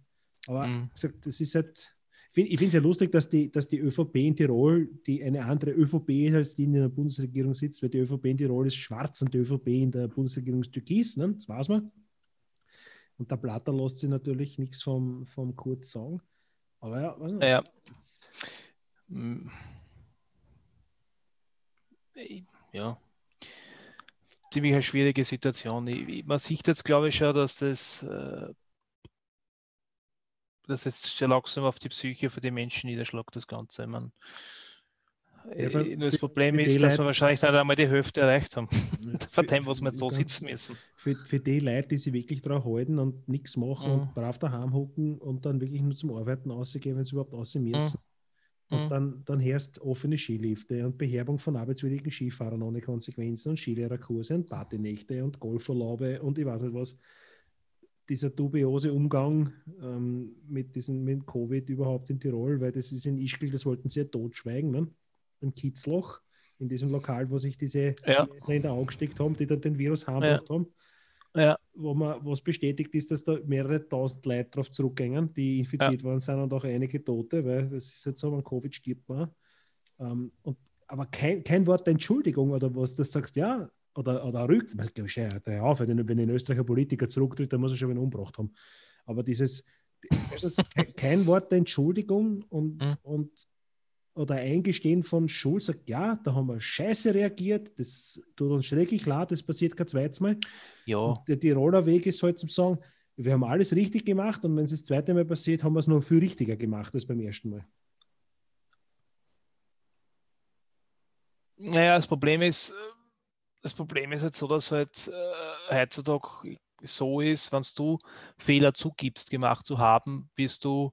Aber Mhm. gesagt, das ist halt, ich finde es ja lustig, dass die, dass die ÖVP in Tirol, die eine andere ÖVP ist, als die in der Bundesregierung sitzt, weil die ÖVP in Tirol ist schwarz und die ÖVP in der Bundesregierung ist türkis, ne? das weiß man. Und der Platter lässt sich natürlich nichts vom, vom Kurz sagen. Aber ja, weiß nicht. Ja. Mm. Ja. Ziemlich eine schwierige Situation. Ich, man sieht jetzt, glaube ich, schon, dass das, äh, dass es schon langsam auf die Psyche für die Menschen niederschlägt, das Ganze. Ich mein, Ja, das Problem ist, dass Leute- wir wahrscheinlich nicht einmal die Hälfte erreicht haben. *laughs* Von Für- dem, was wir jetzt ganz- sitzen müssen. Für, für die Leute, die sich wirklich drauf halten und nichts machen Mhm. und brav daheim hocken und dann wirklich nur zum Arbeiten rausgehen, wenn sie überhaupt raus müssen. Und Mhm. dann, dann herrscht offene Skilifte und Beherbung von arbeitswilligen Skifahrern ohne Konsequenzen und Skilehrerkurse und Partynächte und Golfurlaube und ich weiß nicht was. dieser dubiose Umgang ähm, mit diesem mit Covid überhaupt in Tirol, weil das ist in Ischgl, das wollten sie ja totschweigen, ne? Im Kitzloch, in diesem Lokal, wo sich diese Ja. die in der Augen gesteckt haben, die dann den Virus heimgebracht haben, Ja, wo man was bestätigt ist, dass da mehrere tausend Leute drauf zurückgehen, die infiziert worden sind und auch einige Tote, weil das ist jetzt so, an Covid stirbt man. Ähm, und, aber kein, kein Wort der Entschuldigung oder was, du sagst, ja, oder, oder rückt, ich glaube, ja, der auf, wenn, wenn ein Österreicher Politiker zurücktritt, dann muss er schon wieder umgebracht haben. Aber dieses, kein Wort der Entschuldigung und, Mhm. und oder Eingestehen von Schuld, sagt, ja, da haben wir scheiße reagiert, das tut uns schrecklich leid, das passiert kein zweites Mal. ja. Und der Tiroler Weg ist halt zum Sagen, wir haben alles richtig gemacht und wenn es das zweite Mal passiert, haben wir es noch viel richtiger gemacht als beim ersten Mal. Naja, das Problem ist, das Problem ist halt so, dass halt äh, heutzutage so ist, wenn du Fehler zugibst, gemacht zu haben, bist du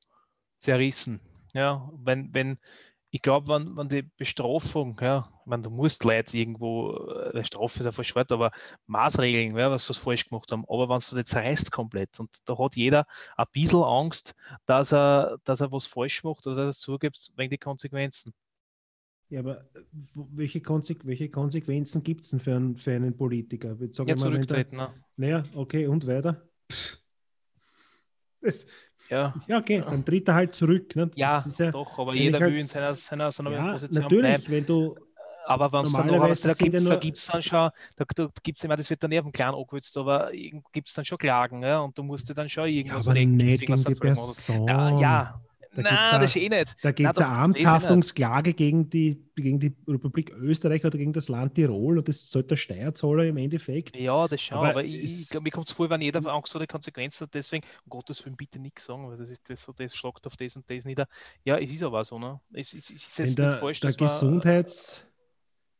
zerrissen. Ja, wenn, wenn, ich glaube, wenn, wenn die Bestrafung, ja, ich meine, du musst Leute irgendwo, äh, Strafe ist ja falsch Wort, aber Maßregeln, ja, was sie falsch gemacht haben, aber wenn du nicht zerreißt komplett und da hat jeder ein bisschen Angst, dass er, dass er was falsch macht oder dass er es zugibt wegen die Konsequenzen. Ja, aber äh, welche, Konsequ welche Konsequenzen gibt es denn für einen, für einen Politiker? Jetzt sag Ja, mal, zurücktreten, ne? Naja, okay, und weiter? Das, Ja. ja, okay, dann tritt er halt zurück. Ne? Ja, ja, doch, aber jeder will in seiner, seiner, seiner ja Position natürlich, bleiben. wenn du, Aber wenn es dann noch, aber da gibt es ja da gibt's dann schon, da, da gibt es immer, das wird dann eben klein angewürzt, aber gibt es dann schon Klagen, ja, und du musst dir dann schon ja, irgendwas aber reden, nicht irgendwas gegen die. Person. Ja, ja. Da Nein, das ist eh nicht. Da gibt es eine eh. Amtshaftungsklage gegen die, gegen die Republik Österreich oder gegen das Land Tirol und das zahlt der Steuerzahler im Endeffekt. Ja, das schon, Aber aber, ich, ich, mir kommt es vor, wenn jeder Angst vor der Konsequenzen hat, deswegen, um Gottes Willen, bitte nichts sagen, weil das ist das, so, das schlagt auf das und das nieder. Ja, es ist aber so, ne? Es, es, es ist jetzt der, nicht falsch, der dass man, Gesundheits,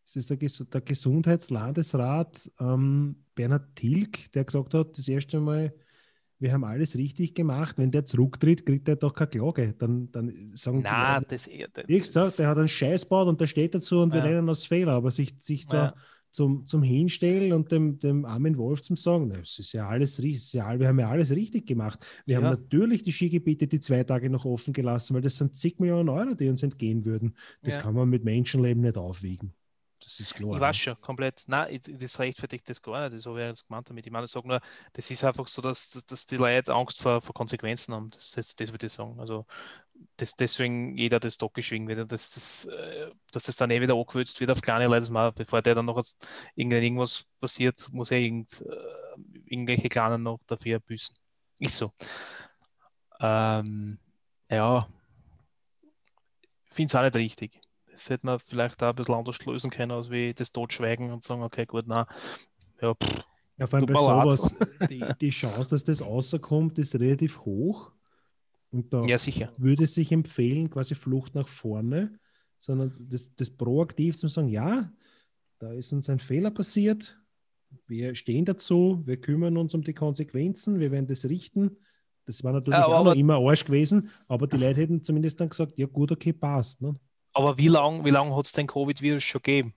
es ist der, Ges der Gesundheitslandesrat ähm, Bernhard Tilg, der gesagt hat, das erste Mal, wir haben alles richtig gemacht. Wenn der zurücktritt, kriegt er doch keine Klage. Dann, dann sagen Nein, die das, das, Siehst du, der hat einen Scheiß gebaut und der steht dazu und wir Ja. nennen das Fehler. Aber sich, sich da Ja. zum, zum Hinstellen und dem, dem armen Wolf zum sagen, na, es ist ja alles richtig, ja, wir haben ja alles richtig gemacht. Wir haben Ja. natürlich die Skigebiete die zwei Tage noch offen gelassen, weil das sind zig Millionen Euro, die uns entgehen würden. Das kann man mit Menschenleben nicht aufwiegen. Das ist klar. Ich weiß schon, komplett. Nein, das rechtfertigt das gar nicht. Das habe ich jetzt gemeint damit. Ich meine, ich sage nur, das ist einfach so, dass, dass, die Leute Angst vor, vor Konsequenzen haben. Das, das, das würde ich sagen. Also, dass deswegen jeder das Stock geschwiegen wird und dass das, äh, dass das dann eh wieder angewürzt wird auf kleine Leute, man, bevor der dann noch irgendwas passiert, muss er irgend, äh, irgendwelche Kleinen noch dafür büßen. Ist so. Ähm, ja, finde es auch nicht richtig. Das hätte man vielleicht auch ein bisschen anders lösen können, als wie das Totschweigen und sagen, okay, gut, na, ja, pff, Ja, vor allem bei sowas, *laughs* die, die Chance, dass das rauskommt, ist relativ hoch. Und da ja, würde es sich empfehlen, quasi Flucht nach vorne, sondern das, das proaktiv zu sagen, ja, da ist uns ein Fehler passiert, wir stehen dazu, wir kümmern uns um die Konsequenzen, wir werden das richten. Das war natürlich Ja, auch immer Arsch gewesen, aber die Leute hätten zumindest dann gesagt, ja gut, okay, passt. Ne? Aber wie lange wie lang hat es den Covid-Virus schon gegeben?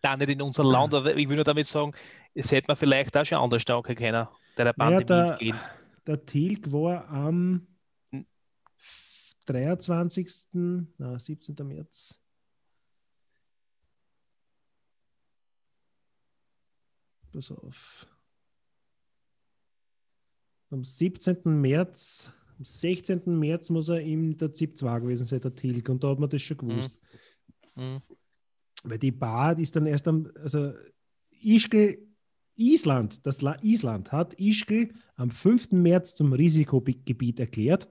Da nicht in unserem Land, aber ich will nur damit sagen, es hätte man vielleicht auch schon anders stark können, der der Pandemie der, entgehen. der Tilg war am Hm. 23. Na, 17. März. Pass auf. Am 17. März, am 16. März muss er in der ZIP 2 gewesen sein, der Tilg, und da hat man das schon gewusst. Mhm. Weil die Bar ist dann erst am, also Ischgl, Island, das La Island hat Ischgl am 5. März zum Risikogebiet erklärt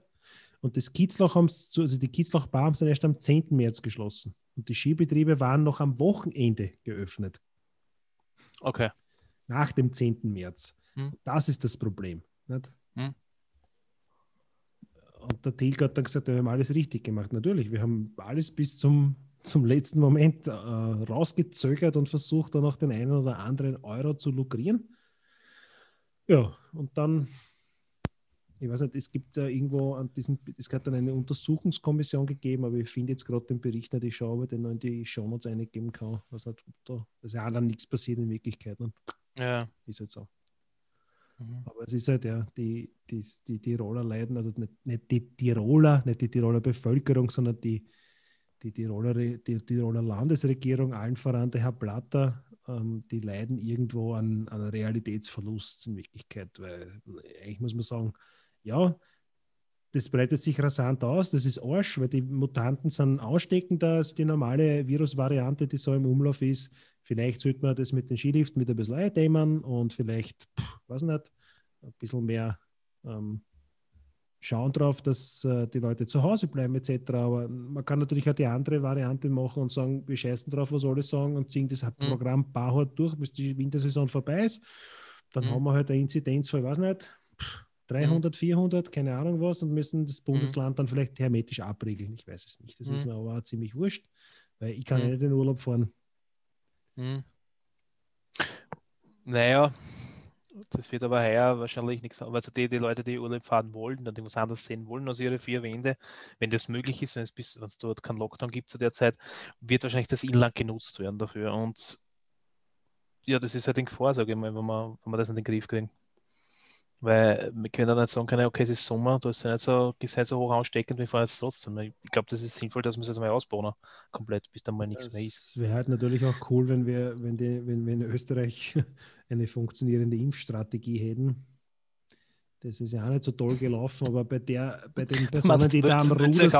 und das Kitzloch haben sie- also die Kitzloch Bar haben sie dann erst am 10. März geschlossen. Und die Skibetriebe waren noch am Wochenende geöffnet, Okay. nach dem 10. März. Hm. Das ist das Problem. Hm. Und der Tilg hat dann gesagt, wir haben alles richtig gemacht. Natürlich, wir haben alles bis zum, zum letzten Moment äh, rausgezögert und versucht, dann noch den einen oder anderen Euro zu lukrieren. Ja, und dann, ich weiß nicht, es gibt ja irgendwo an diesem, es hat dann eine Untersuchungskommission gegeben, aber ich finde jetzt gerade den Bericht nicht, ich schaue, ob ich den noch in die Shownotes eingeben kann. Was nicht, ob da, ist ja auch dann nichts passiert in Wirklichkeit. Ne? Ja. Ist halt so. Mhm. Aber es ist halt ja, die, die, die Tiroler leiden, also nicht, nicht die Tiroler, nicht die Tiroler Bevölkerung, sondern die, die Tiroler, die Tiroler Landesregierung, allen voran der Herr Blatter, ähm, die leiden irgendwo an, an Realitätsverlust in Wirklichkeit. Weil eigentlich muss man sagen, ja, das breitet sich rasant aus, das ist Arsch, weil die Mutanten sind ansteckender als die normale Virusvariante, die so im Umlauf ist. Vielleicht sollte man das mit den Skiliften wieder ein bisschen eindämmen und vielleicht, pff, weiß nicht, ein bisschen mehr ähm, schauen drauf, dass äh, die Leute zu Hause bleiben etc. Aber man kann natürlich auch die andere Variante machen und sagen, wir scheißen drauf, was alle sagen und ziehen das mhm. Programm barhart durch, bis die Wintersaison vorbei ist. Dann mhm. haben wir halt eine Inzidenz von, weiß nicht, 300, 400, mhm. keine Ahnung was und müssen das mhm. Bundesland mhm. dann vielleicht hermetisch abriegeln. Ich weiß es nicht. Das mhm. ist mir aber ziemlich wurscht, weil ich kann ja nicht in den Urlaub fahren. Mhm. Naja, das wird aber heuer wahrscheinlich nichts. Also die, die Leute, die Urlaub fahren wollen und die was anderes sehen wollen als ihre vier Wände, wenn das möglich ist, wenn es bis, wenn es dort keinen Lockdown gibt zu der Zeit, wird wahrscheinlich das Inland genutzt werden dafür. Und ja, das ist halt in Gefahr, sage ich mal, wenn wir, wenn wir das in den Griff kriegen. Weil wir können dann nicht sagen können, okay, es ist Sommer, du ist nicht so, ist nicht so hoch ansteckend, wir fahren jetzt trotzdem. Ich glaube, das ist sinnvoll, dass wir es jetzt mal ausbauen, komplett, bis dann mal nichts mehr ist. Es wäre halt natürlich auch cool, wenn wir, wenn die, wenn, wenn Österreich *laughs* eine funktionierende Impfstrategie hätten. Das ist ja auch nicht so toll gelaufen, aber bei, der, bei den *laughs* Personen, die da am Ruder sind.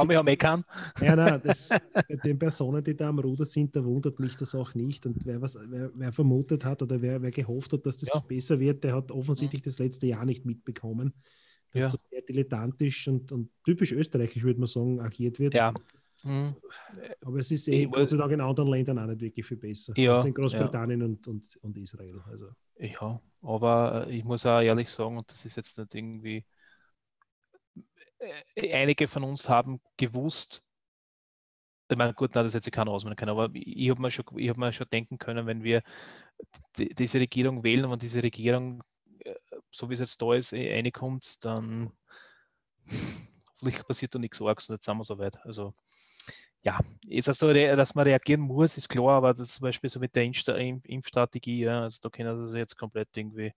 Ja, nein, das, *laughs* bei den Personen, die da am Ruder sind, da wundert mich das auch nicht. Und wer, was, wer, wer vermutet hat oder wer, wer gehofft hat, dass das ja. besser wird, der hat offensichtlich das letzte Jahr nicht mitbekommen, dass ja. das sehr dilettantisch und, und typisch österreichisch, würde man sagen, agiert wird. Ja. Mhm. Aber es ist eh, Gott sei Dank in anderen Ländern auch nicht wirklich viel besser. Ja, also in Großbritannien ja. und, und, und Israel. Also. Ja, aber äh, ich muss auch ehrlich sagen, und das ist jetzt nicht irgendwie, äh, einige von uns haben gewusst, ich meine, gut, na, das hätte sich keiner ausmachen können, aber ich habe mir, schon, hab mir schon denken können, wenn wir die, diese Regierung wählen und diese Regierung, äh, so wie es jetzt da ist, reinkommt, dann vielleicht passiert da nichts Arges und jetzt sind wir so weit. Also ja, ist also, dass man reagieren muss, ist klar, aber das zum Beispiel so mit der Impfstrategie, ja, also da können sie jetzt komplett irgendwie,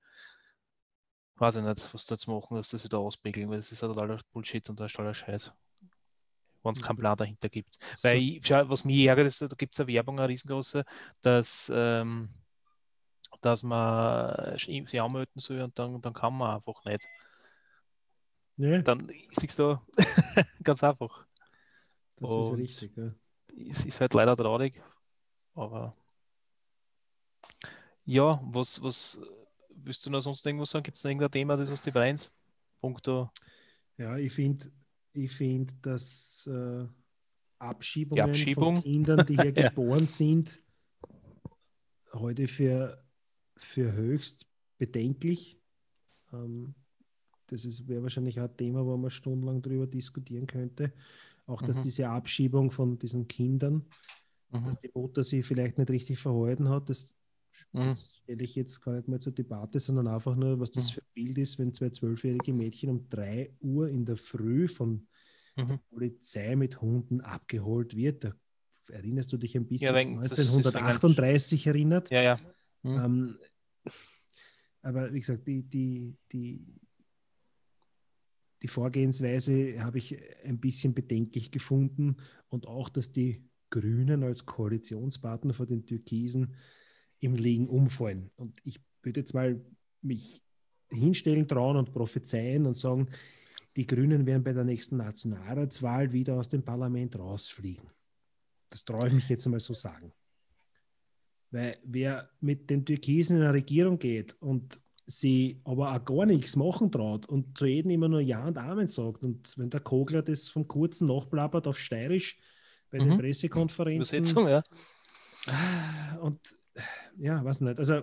weiß ich nicht, was da jetzt machen, dass das wieder auspegeln, weil das ist halt alles Bullshit und da ist alles Scheiß. Wenn es keinen Plan dahinter gibt. So. Weil ich, was mich ärgert, ist, da gibt es eine Werbung, eine riesengroße, dass, ähm, dass man sie anmelden soll und dann, dann kann man einfach nicht. Nee. Dann ist es so ganz einfach. Das Und ist richtig, ja. Es ist halt leider traurig, aber ja, was, was willst du noch sonst irgendwas sagen? Gibt es noch irgendein Thema, das aus die Vereins? Punkto. Ja, ich finde, ich find, dass äh, Abschiebungen Abschiebung. von Kindern, die hier *laughs* geboren sind, heute für, für höchst bedenklich. Ähm, das wäre wahrscheinlich auch ein Thema, wo man stundenlang darüber diskutieren könnte. Auch dass mhm. diese Abschiebung von diesen Kindern, mhm. dass die Mutter sie vielleicht nicht richtig verhalten hat, das, mhm. das stelle ich jetzt gar nicht mal zur Debatte, sondern einfach nur, was das mhm. für ein Bild ist, wenn zwei zwölfjährige Mädchen um drei Uhr in der Früh von der mhm. Polizei mit Hunden abgeholt wird. Da erinnerst du dich ein bisschen ja, 1938 erinnert? Ja, ja. Ähm, aber wie gesagt, die, die, die, die Vorgehensweise habe ich ein bisschen bedenklich gefunden und auch, dass die Grünen als Koalitionspartner vor den Türkisen im Liegen umfallen. Und ich würde jetzt mal mich hinstellen, trauen und prophezeien und sagen, die Grünen werden bei der nächsten Nationalratswahl wieder aus dem Parlament rausfliegen. Das traue ich mich jetzt einmal so sagen. Weil wer mit den Türkisen in eine Regierung geht und sie aber auch gar nichts machen traut und zu jedem immer nur Ja und Amen sagt. Und wenn der Kogler das vom Kurzen nachplappert auf Steirisch bei mhm. den Pressekonferenzen. ja. Und ja, weiß nicht. Also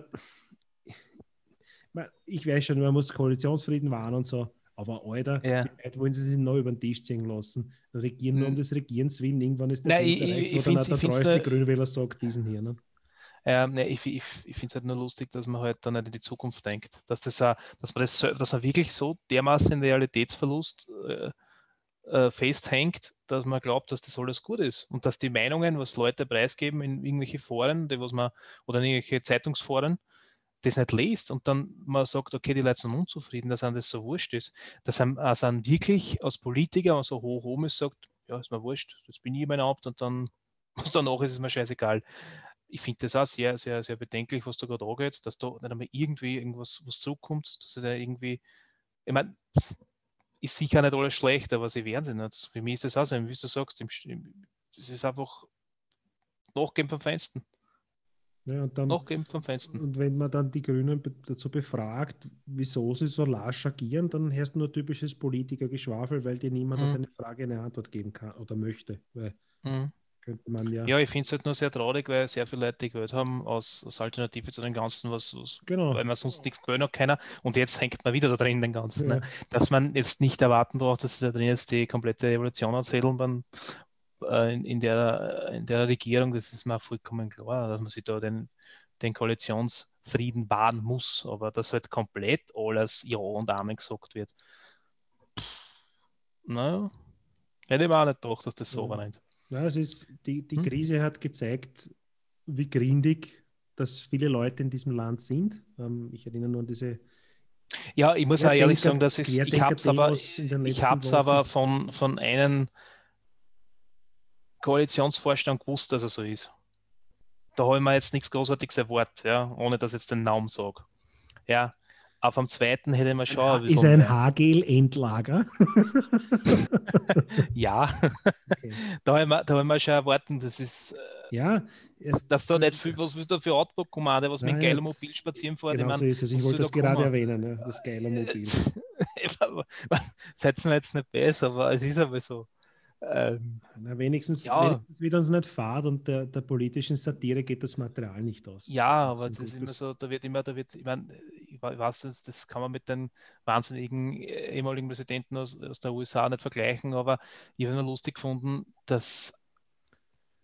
ich weiß schon, man muss Koalitionsfrieden wahren und so. Aber Alter, ja. wollen sie sich noch über den Tisch ziehen lassen. Regieren nur um mhm. des Regierens willen. Irgendwann ist der Nein, ich, erreicht, wo dann der treueste Grünwähler sagt, diesen hier. Ne? Ähm, ne, ich, ich, ich finde es halt nur lustig, dass man halt dann nicht in die Zukunft denkt. Dass, das, dass, man, das, dass man wirklich so dermaßen Realitätsverlust äh, äh, festhängt, dass man glaubt, dass das alles gut ist und dass die Meinungen, was Leute preisgeben in irgendwelche Foren, die, was man, oder in irgendwelche Zeitungsforen, das nicht liest und dann man sagt, okay, die Leute sind unzufrieden, dass einem das so wurscht ist, dass einem, also einem wirklich als Politiker so hoch oben ist, sagt, ja, ist mir wurscht, das bin ich mein Amt und dann *laughs* was danach ist, ist mir scheißegal. Ich finde das auch sehr, sehr, sehr bedenklich, was da gerade angeht, dass da nicht einmal irgendwie irgendwas was zurückkommt, dass da irgendwie, ich meine, ist sicher nicht alles schlecht, aber sie werden sie nicht. Für mich ist das auch so, wie du sagst, das ist einfach nachgeben vom Fenster. Ja, und dann, nachgeben vom Fenster. Und wenn man dann die Grünen dazu befragt, wieso sie so lasch agieren, dann du nur typisches Politikergeschwafel, weil dir niemand mhm. auf eine Frage eine Antwort geben kann oder möchte. Weil mhm. Könnte man ja. Ja, ich finde es halt nur sehr traurig, weil sehr viele Leute gewählt haben aus, aus Alternative zu den Ganzen, was, was genau. weil man sonst nichts gewöhnt hat, keiner. Und jetzt hängt man wieder da drin, den Ganzen. Ja. Ne? Dass man jetzt nicht erwarten braucht, dass sie da drin jetzt die komplette Evolution erzählen, dann äh, in, in, der, in der Regierung, das ist mir vollkommen klar, dass man sich da den, den Koalitionsfrieden wahren muss, aber dass halt komplett alles Ja und Amen gesagt wird. Naja, hätte ich mir auch nicht gedacht, dass das so ja. war. Nicht. Ja, es ist, die, die hm? Krise hat gezeigt, wie grindig dass viele Leute in diesem Land sind. Ähm, ich erinnere nur an diese ja, ich muss auch ehrlich sagen, dass ich, ich habe es aber, ich hab's aber von, von einem Koalitionsvorstand gewusst, dass er so ist. Da habe ich mir jetzt nichts Großartiges erwartet, ja, ohne dass ich jetzt den Namen sage. Ja, auf am zweiten hätte man schon. Ist ein Hagel-Endlager? *laughs* ja, okay. da habe ich, mir, hab ich mir schon erwartet, das ist. Äh, ja, dass da nicht viel, was willst du für Outback-Kommande, was mit geilen Mobil spazieren fährt? Genau ich mein, so ist es. Ich wollte das gerade kommen? erwähnen, ne? das geile *laughs* Mobil. *laughs* Setzen wir jetzt nicht besser, aber es ist aber so. Ähm, Na, wenigstens, ja. wenigstens wird uns nicht fad und der, der, politischen Satire geht das Material nicht aus. Ja, aber das ist immer so, da wird immer, da wird, ich meine, ich weiß, das, das kann man mit den wahnsinnigen äh, ehemaligen Präsidenten aus, aus der USA nicht vergleichen, aber ich habe immer lustig gefunden, dass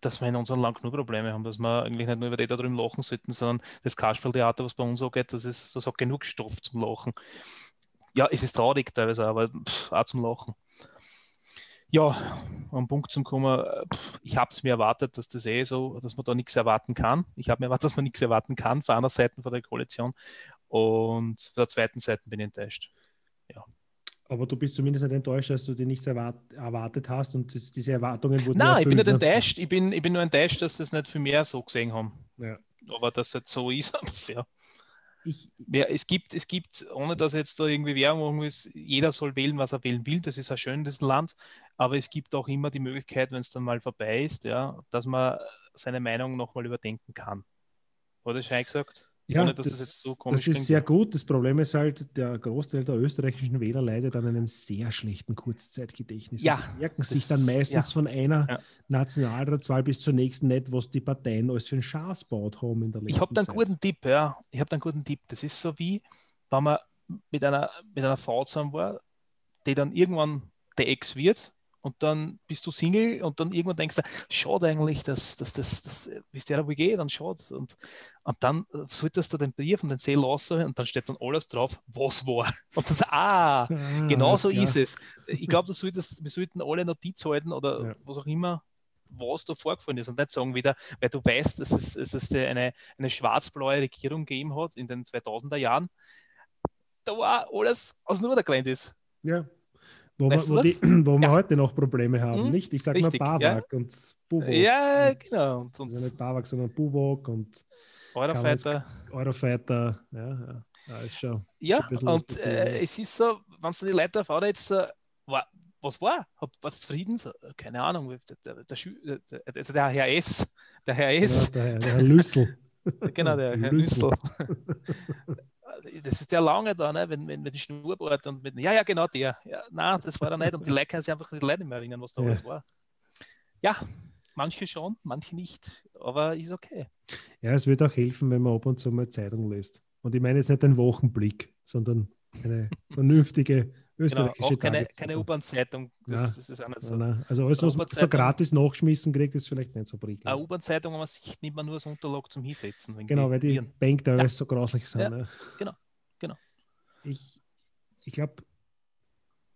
dass wir in unserem Land genug Probleme haben, dass wir eigentlich nicht nur über die da drüben lachen sollten, sondern das Kasperltheater, was bei uns so geht, das, ist, das hat genug Stoff zum Lachen. Ja, es ist traurig teilweise, aber pff, auch zum Lachen. Ja, am Punkt zum kommen, ich habe es mir erwartet, dass das eh so, dass man da nichts erwarten kann. Ich habe mir erwartet, dass man nichts erwarten kann, von einer Seite von der Koalition und von der zweiten Seite bin ich enttäuscht. Ja. Aber du bist zumindest nicht enttäuscht, dass du dir nichts erwart erwartet hast und das, diese Erwartungen wurden. Nein, erfüllt, ich bin nicht ne? enttäuscht. Ich bin, ich bin nur enttäuscht, dass das nicht für mehr so gesehen haben. Ja. Aber dass es halt so ist, *laughs* ja ich, ja, es, gibt, es gibt, ohne dass jetzt da irgendwie Werbung machen muss, jeder soll wählen, was er wählen will. Das ist auch schön, das Land. Aber es gibt auch immer die Möglichkeit, wenn es dann mal vorbei ist, ja, dass man seine Meinung nochmal überdenken kann. Oder Schein gesagt? Ja, Ohne, das, das, so das ist sehr gut. Das Problem ist halt, der Großteil der österreichischen Wähler leidet an einem sehr schlechten Kurzzeitgedächtnis. Ja, die merken sich dann meistens ja. von einer ja. Nationalratswahl bis zur nächsten nicht, was die Parteien alles für einen Schaß baut haben in der letzten Ich habe da einen Zeit. guten Tipp, ja. Ich habe da einen guten Tipp. Das ist so wie, wenn man mit einer, mit einer Frau zusammen war, die dann irgendwann der Ex wird und dann bist du Single und dann irgendwann denkst du, schade eigentlich, dass, dass, dass, dass wie es dir wohl geht, dann schade. Und, und dann solltest du den Brief und den See lassen und dann steht dann alles drauf, was war. *laughs* Und das, ah, ah genau so ist es. *laughs* Ich glaube, wir sollten alle Notiz halten oder ja. was auch immer, was da vorgefallen ist und nicht sagen wieder, weil du weißt, dass es, dass es eine, eine schwarz-blaue Regierung gegeben hat in den 2000er Jahren, da war alles aus nur der Kleid ist. Ja, wo, wir, wo, die, *clears throat* wo wir heute noch Probleme haben, hm? nicht? Ich sage mal Bawak ja. und Buwok. Ja, und, genau. Und, also nicht Bawak, sondern Buwok und Eurofighter. Eurofighter, ja, ja. Ja, ist schon, ja schon und äh, es ist so, wenn du die Leute auf jetzt, äh, war, was war? Was zufrieden? Keine Ahnung. Der, der, der, der, der Herr S. Der Herr S. Ja, der, der Herr Lüssel. *laughs* genau, der Herr Lüssel. *laughs* das ist der lange da, ne? wenn, wenn, wenn die Schnurrbart und mit, ja, ja, genau der. Ja, nein, das war er nicht. Und die Leute können sich einfach die Leute nicht mehr erinnern, was da ja. alles war. Ja, manche schon, manche nicht, aber ist okay. Ja, es wird auch helfen, wenn man ab und zu mal Zeitung liest. Und ich meine jetzt nicht den Wochenblick, sondern eine vernünftige österreichische genau, auch keine, keine U-Bahn-Zeitung. Nicht so. Also alles, was man so gratis nachschmissen kriegt, ist vielleicht nicht so prickelnd. Eine U-Bahn-Zeitung, man sich nimmt man nur als Unterlag zum Hinsetzen. Genau, weil die Bank da ja. so grauslich sind. Ja. Genau, genau. Ich, ich glaube,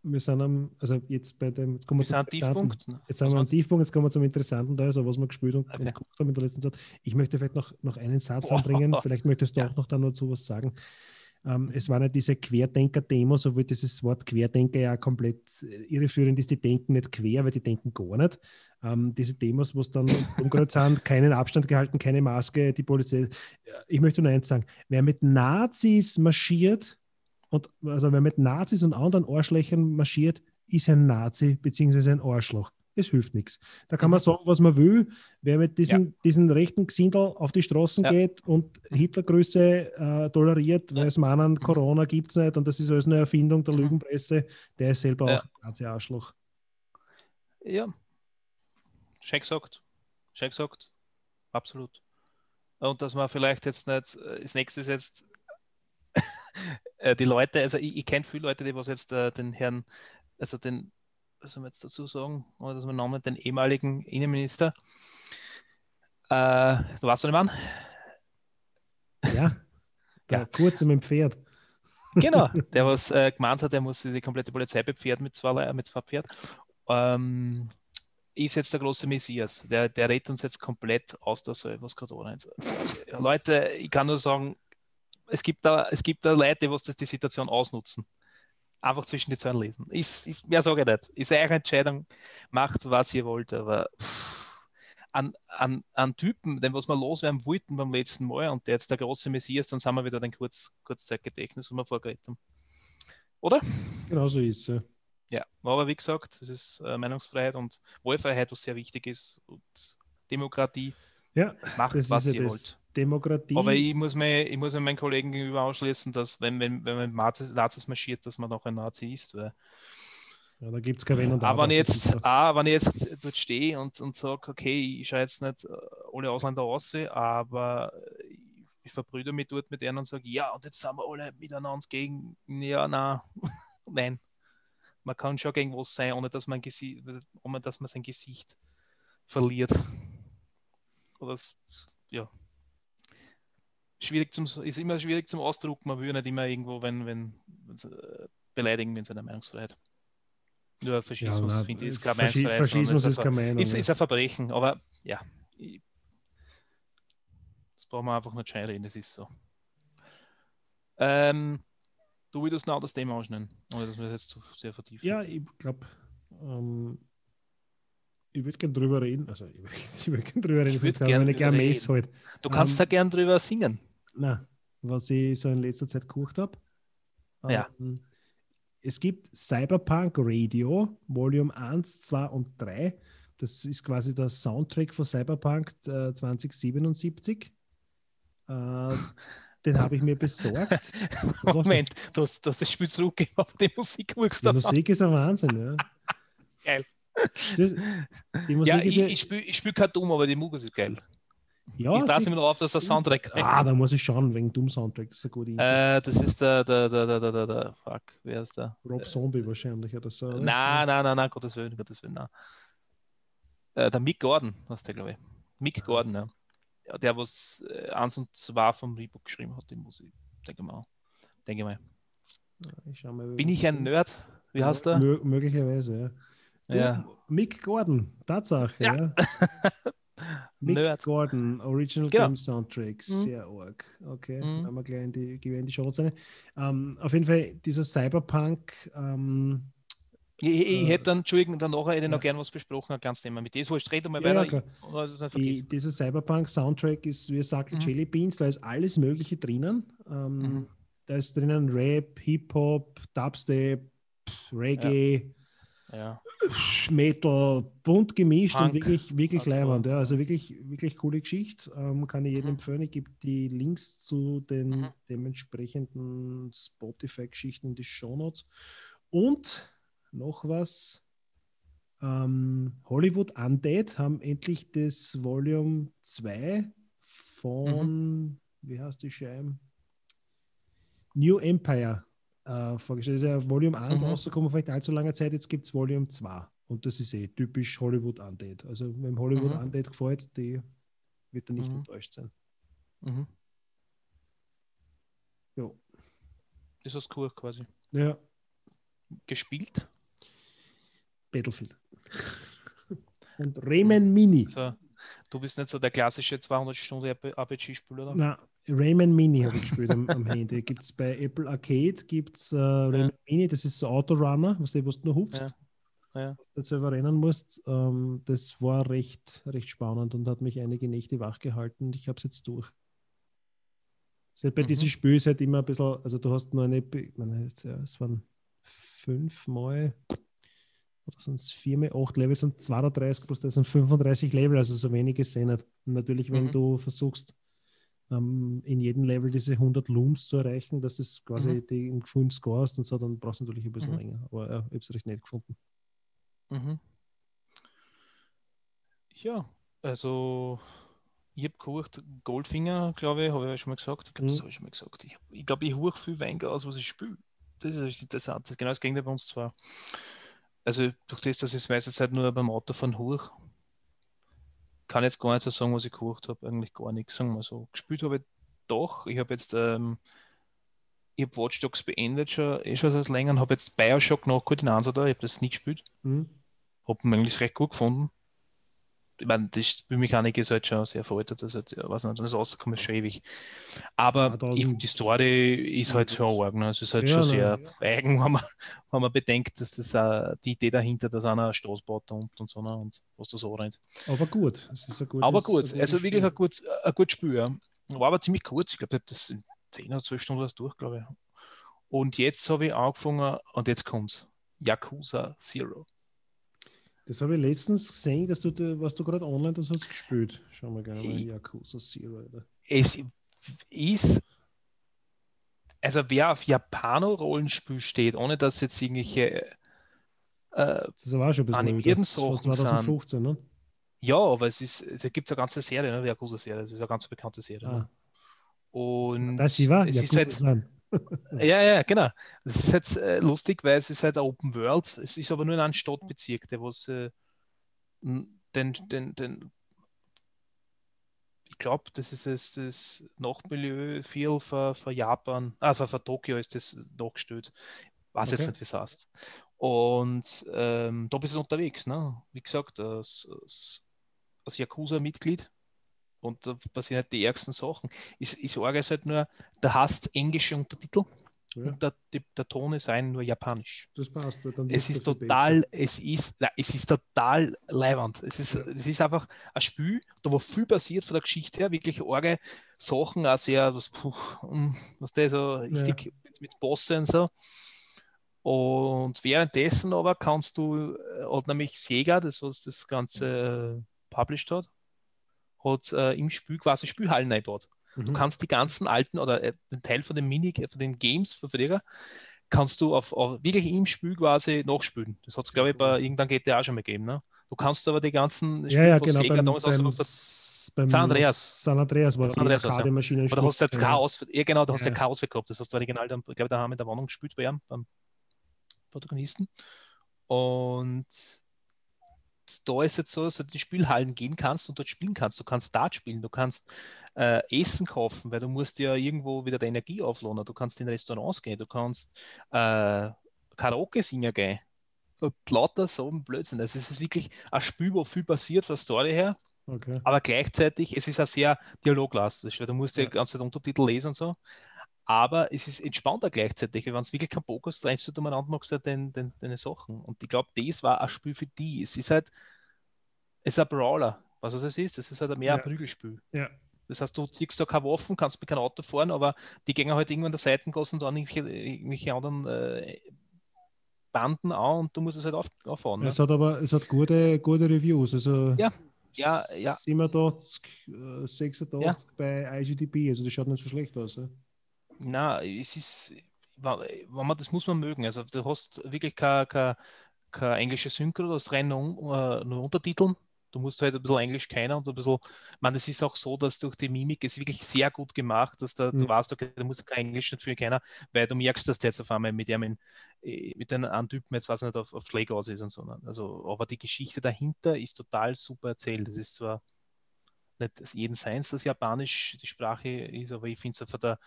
wir sind am, also jetzt bei dem, jetzt kommen wir, Wir zum. Tiefpunkt. ne? Jetzt sind wir am? Tiefpunkt, jetzt kommen wir zum Interessanten Teil, also was wir gespielt und, Okay. und geguckt haben in der letzten Zeit. Ich möchte vielleicht noch, noch einen Satz Boah. anbringen, vielleicht möchtest du Ja. auch noch dazu was sagen. Ähm, es waren ja diese Querdenker-Demos, obwohl dieses Wort Querdenker ja komplett äh, irreführend ist. Die denken nicht quer, weil die denken gar nicht. Ähm, diese Demos, wo es dann *laughs* umgerührt sind, keinen Abstand gehalten, keine Maske, die Polizei. Ja, Ich möchte nur eins sagen: Wer mit Nazis marschiert, und, also wer mit Nazis und anderen Arschlöchern marschiert, ist ein Nazi bzw. ein Arschloch. Es hilft nichts. Da kann man Mhm. sagen, was man will. Wer mit diesen, diesen rechten Gesindel auf die Straßen Ja. geht und Hitlergrüße äh, toleriert, weil es meinen, Corona gibt es nicht und das ist alles eine Erfindung der Mhm. Lügenpresse, der ist selber Ja. auch ein Nazi-Arschloch. Ja. Schön gesagt. Schön gesagt. Absolut. Und dass man vielleicht jetzt nicht, äh, das nächste ist jetzt *laughs* äh, die Leute, also ich, ich kenne viele Leute, die was jetzt äh, den Herrn, also den, soll man jetzt dazu sagen, oder dass man Namen, den ehemaligen Innenminister, äh, du was ich meine? Ja, der Ja. Kurze mit dem Pferd. Genau, *laughs* der was äh, gemeint hat, er muss die komplette Polizei bepferden mit zwei, Le- mit zwei Pferd. Ähm, ist jetzt der große Messias. Der, der redet uns jetzt komplett aus der Säule, was gerade ist. Äh, Leute, ich kann nur sagen, es gibt da, es gibt da Leute, die was das die Situation ausnutzen. Einfach zwischen die Zeilen lesen. Ist, ist, mehr sage ich nicht. Ist eure Entscheidung, macht was ihr wollt, aber pff, an, an, an Typen, den was wir loswerden wollten beim letzten Mal und der jetzt der große Messias, dann sind wir wieder den Kurz, Kurzzeitgedächtnis, wo wir vorgeredet haben. Oder? Genau so ist es. Ja, aber wie gesagt, das ist äh, Meinungsfreiheit und Wahlfreiheit, was sehr wichtig ist und Demokratie. Ja, Macht, was ja ihr das. wollt. Demokratie. Aber ich muss mir, ich muss mir meinen Kollegen gegenüber ausschließen, dass wenn, wenn, wenn man Nazis, Nazis marschiert, dass man noch ein Nazi ist. Weil, ja, da gibt es kein Wenn und aber wenn ich jetzt, ah, wenn ich jetzt dort stehe und, und sage, okay, ich schaue jetzt nicht alle Ausländer aus, aber ich, verbrüder mich dort mit denen und sage, ja, und jetzt sind wir alle miteinander gegen, ja, nein, *laughs* nein. Man kann schon gegen was sein, ohne dass man, ohne dass man sein Gesicht verliert. Oder ja. Schwierig zum, ist immer schwierig zum Ausdruck, man will nicht immer irgendwo, wenn, wenn, äh, beleidigen, wenn es eine Meinungsfreiheit. Nur Faschismus, nein, finde ich, ist keine Faschi- Meinungsfreiheit. Faschismus ist ein, keine Meinung. ist, ja. ist ein Verbrechen, aber ja. ich- Das brauchen wir einfach nicht schön reden, das ist so. Ähm, du würdest noch das Thema anschneiden, ohne dass wir das jetzt zu sehr vertiefen. Ja, ich glaube, ähm, ich würde gerne drüber reden. Also, *laughs* ich würde würd gerne drüber reden, Ich würd sonst gern habe ich gerne drüber Mess halt. Du kannst Ähm, da gern drüber singen. Na, was ich so in letzter Zeit gekocht habe. Ja. Ähm, es gibt Cyberpunk Radio, Volume 1, 2 und 3. Das ist quasi der Soundtrack von Cyberpunk äh, 2077. Äh, *laughs* den habe ich mir besorgt. *laughs* Moment, hast das Spiel zurückgegeben, aber die Musik Die. Musik ist ein Wahnsinn, ja. *laughs* Geil. Das Die Musik Ja, ist ich, ja, ich spiele ich spiel kein Dumm, aber die Musik ist geil. Ja, ich siehst- mir noch auf, dass der Soundtrack Ah, da muss ich schauen, wegen Doom Soundtrack. Das ist eine gute Info. äh, Das ist der, der, der, der, der, der, der, fuck, wer ist der? Rob Zombie wahrscheinlich oder so. oder? Nein, nein, nein, nein, Gottes Willen, Gottes Willen, nein. Äh, der Mick Gordon, was der, glaube ich. Mick Gordon, ja. ja. Der, was äh, 1 und 2 vom Rebook geschrieben hat, die Musik. Denke mal. Denke mal. Ich mal, Bin ich ein Nerd? Wie heißt der? Mö möglicherweise, ja. Du, Ja. Mick Gordon, Tatsache, ja. Ja. *laughs* Mick Nerd. Gordon, Original Genau. Game Soundtrack, Mhm. sehr arg. Okay, Mhm. haben wir gleich in die, in die Show rein. Ähm, auf jeden Fall, dieser Cyberpunk, ähm, Ich, ich, ich Äh, hätte dann, Entschuldigung, dann nachher hätte ich noch ja. gern was besprochen, ein kleines Thema mit dir. Ist wurscht, red mal ja, weiter. ich, dieser Cyberpunk-Soundtrack ist, wie gesagt, Mhm. Jelly Beans, da ist alles Mögliche drinnen. Ähm, Mhm. Da ist drinnen Rap, Hip-Hop, Dubstep, Reggae. Ja. Metal, bunt gemischt Punk, und wirklich, wirklich leibend. Ja. ja. Also wirklich, wirklich coole Geschichte. Ähm, kann ich jedem Mhm. empfehlen. Ich gebe die Links zu den Mhm. dementsprechenden Spotify-Geschichten in die Shownotes. Und noch was. Ähm, Hollywood Undead haben endlich das Volume 2 von, Mhm. wie heißt die Scheibe? New Empire äh, vorgestellt. Das ist ja Volume 1 Mhm. rausgekommen vor nicht allzu langer Zeit, jetzt gibt es Volume 2. Und das ist eh typisch Hollywood Undead. Also wenn Hollywood Mhm. Undead gefällt, die wird er nicht Mhm. enttäuscht sein. Mhm. Jo. Das ist cool quasi. Ja. gespielt? Battlefield. *laughs* Und Rayman Mini. Also, du bist nicht so der klassische 200-Stunden-RPG-Spieler, oder? Na, Rayman Mini habe ich gespielt am, *laughs* am Handy. Gibt es bei Apple Arcade, gibt es äh, Rayman Mini, das ist so Autorunner, was du, wo du nur hupfst, Ja. Ja. du selber rennen musst. Ähm, das war recht, recht spannend und hat mich einige Nächte wach gehalten. Ich habe es jetzt durch. Halt bei Mhm. diesem Spiel ist halt immer ein bisschen, also du hast nur eine, ich meine, ja, es waren fünfmal oder sind es viermal, acht Level sind 32 plus das sind 35 Level, also so wenige sind nicht. Und natürlich, wenn Mhm. du versuchst, ähm, in jedem Level diese 100 Looms zu erreichen, dass es quasi Mhm. die im vollen Score hast und so, dann brauchst du natürlich ein bisschen Mhm. länger. Aber ja, ich habe es recht nett gefunden. Mhm. Ja, also ich habe gehört, Goldfinger, glaube ich, habe ich ja schon mal gesagt. Ich glaube, das Mhm. habe ich schon mal gesagt. Ich, ich glaube, ich höre viel weniger aus, was ich spiele. Das ist interessant. Das ist genau das Gegenteil bei uns zwar. Also durch das, dass ich es meiste Zeit nur beim Autofahren hoch, kann jetzt gar nicht so sagen, was ich gehört habe. Eigentlich gar nichts, sagen wir so. Gespielt habe ich doch. Ich habe jetzt, ähm, ich habe Watch Dogs beendet schon, eh schon seit länger und habe jetzt Bioshock nachgeholt, den Ansatz da. Ich habe das nicht gespielt. Mhm. Habe ihn eigentlich recht gut gefunden. Ich meine, die Spielmechanik ist halt schon sehr veraltet, das ist ja, weiß nicht, das rausgekommen ist schon ewig. Aber 2000. ich, die Story ist halt schon arg, ne? Es ist halt Ja, schon sehr eigen, *laughs* wenn man, wenn man bedenkt, dass das auch die Idee dahinter, dass einer eine Straße baut und, und so, ne? und was da so rennt. Aber gut, es ist ein gutes, Aber gut, ein gutes also wirklich Spiel. ein gut, ein gutes Spiel. Ja. War aber ziemlich kurz. Ich glaube, ich habe das in 10 oder 12 Stunden was durch, glaube ich. Und jetzt habe ich angefangen und jetzt kommt's. Yakuza Zero. Das habe ich letztens gesehen, dass du, da- was du gerade online das hast gespielt. Schauen wir gerne mal Yakuza Zero. Oder? Es ist, also wer auf Japano-Rollenspiel steht, ohne dass jetzt irgendwelche, äh, Das war schon ein bisschen Animierten Sachen sind- 2015, ne? ja, aber es ist, es gibt eine ganze Serie, ne, die Yakuza-Serie, das ist eine ganz bekannte Serie. Ne? Ah, Und das war es ist Yakuza halt, San. Ja, ja, genau. Das ist jetzt äh, lustig, weil es ist halt Open World. Es ist aber nur in einem Stadtbezirk, der was äh, den, den, den, ich glaube, das ist es, das Nachtmilieu viel für, für Japan, ah, für, für Tokio ist das nachgestellt. Weiß jetzt Okay. nicht, wie es heißt. Und ähm, da bist du unterwegs, ne? Wie gesagt, als, als, als Yakuza-Mitglied. Und da passieren halt die ärgsten Sachen. Ich, ich sage es halt nur, da hast englische Untertitel Ja, und der, der Ton ist ein nur japanisch. das passt. Dann Es ist total, es ist, nein, es ist total leiwand. Es ist, Ja. es ist einfach ein Spiel, da wo viel passiert von der Geschichte her, wirklich arge Sachen, auch sehr, was, puh, mm, was der so richtig mit, mit Bosse und so. Und währenddessen aber kannst du, äh, hat nämlich Sega, das was das Ganze äh, published hat, hat äh, im Spiel quasi Spielhallen eingebaut. besser. Du Mhm. kannst die ganzen alten oder äh, den Teil von den Mini, von den Games von früher, kannst du auf, auf wirklich im Spiel quasi nachspielen. Das hat es, glaube ich, bei irgendeinem GTA schon mal gegeben. Ne? Du kannst aber die ganzen Ja, ja, von genau. Sega Beim, damals beim, ausgebracht hat, S- beim San Andreas. San Andreas war San Andreas ja. Arcade-Maschine. aber da hast du halt ja. Chaos, ja genau, da hast du Ja. ja Chaos gehabt. Das hast du original dann, glaube ich, daheim in der Wohnung gespielt bei ihm, beim Protagonisten. Und da ist jetzt so, dass du in die Spielhallen gehen kannst und dort spielen kannst. Du kannst Dart spielen, du kannst äh, Essen kaufen, weil du musst ja irgendwo wieder die Energie aufladen. Du kannst in Restaurants gehen, du kannst äh, Karaoke singen gehen. Und lauter so ein Blödsinn. Also es ist wirklich ein Spiel, wo viel passiert von der Story her, Okay. aber gleichzeitig, es ist auch sehr dialoglastig, weil du musst ja Ja. die ganze Zeit Untertitel lesen und so. Aber es ist entspannter gleichzeitig, wenn es wirklich keinen Bock hast, rennst du umeinander, machst du den, den, deine Sachen. Und ich glaube, das war ein Spiel für die. Es ist halt, es ist ein Brawler. Was es ist, es ist halt mehr ein Ja. Prügelspiel. Ja. Das heißt, du ziehst da keine Waffen, kannst mit keinem Auto fahren, aber die gehen halt irgendwann der Seitengassen und dann irgendwelche, irgendwelche anderen äh, Banden an und du musst es halt auf, auffahren. Ne? Es hat aber es hat gute, gute Reviews. Also Ja, ja, ja. 87, äh, 86 Ja. bei IGDB. Also das schaut nicht so schlecht aus. Ja? Na, es ist, wenn man, das muss man mögen. Also du hast wirklich keine, keine, keine englische Synchro, du hast rein nur, äh, nur Untertiteln. Du musst halt ein bisschen Englisch kennen und ein bisschen, ich meine, es ist auch so, dass durch die Mimik ist wirklich sehr gut gemacht, dass da, du Mhm. weißt, okay, du musst kein Englisch viel kennen, weil du merkst, dass der jetzt auf einmal mit dem, äh, mit den anderen Typen jetzt, weiß ich nicht, auf, auf Schläge aus ist und so. ne? Also, aber die Geschichte dahinter ist total super erzählt. Das ist zwar nicht jeden Seins, dass Japanisch die Sprache ist, aber ich finde es von der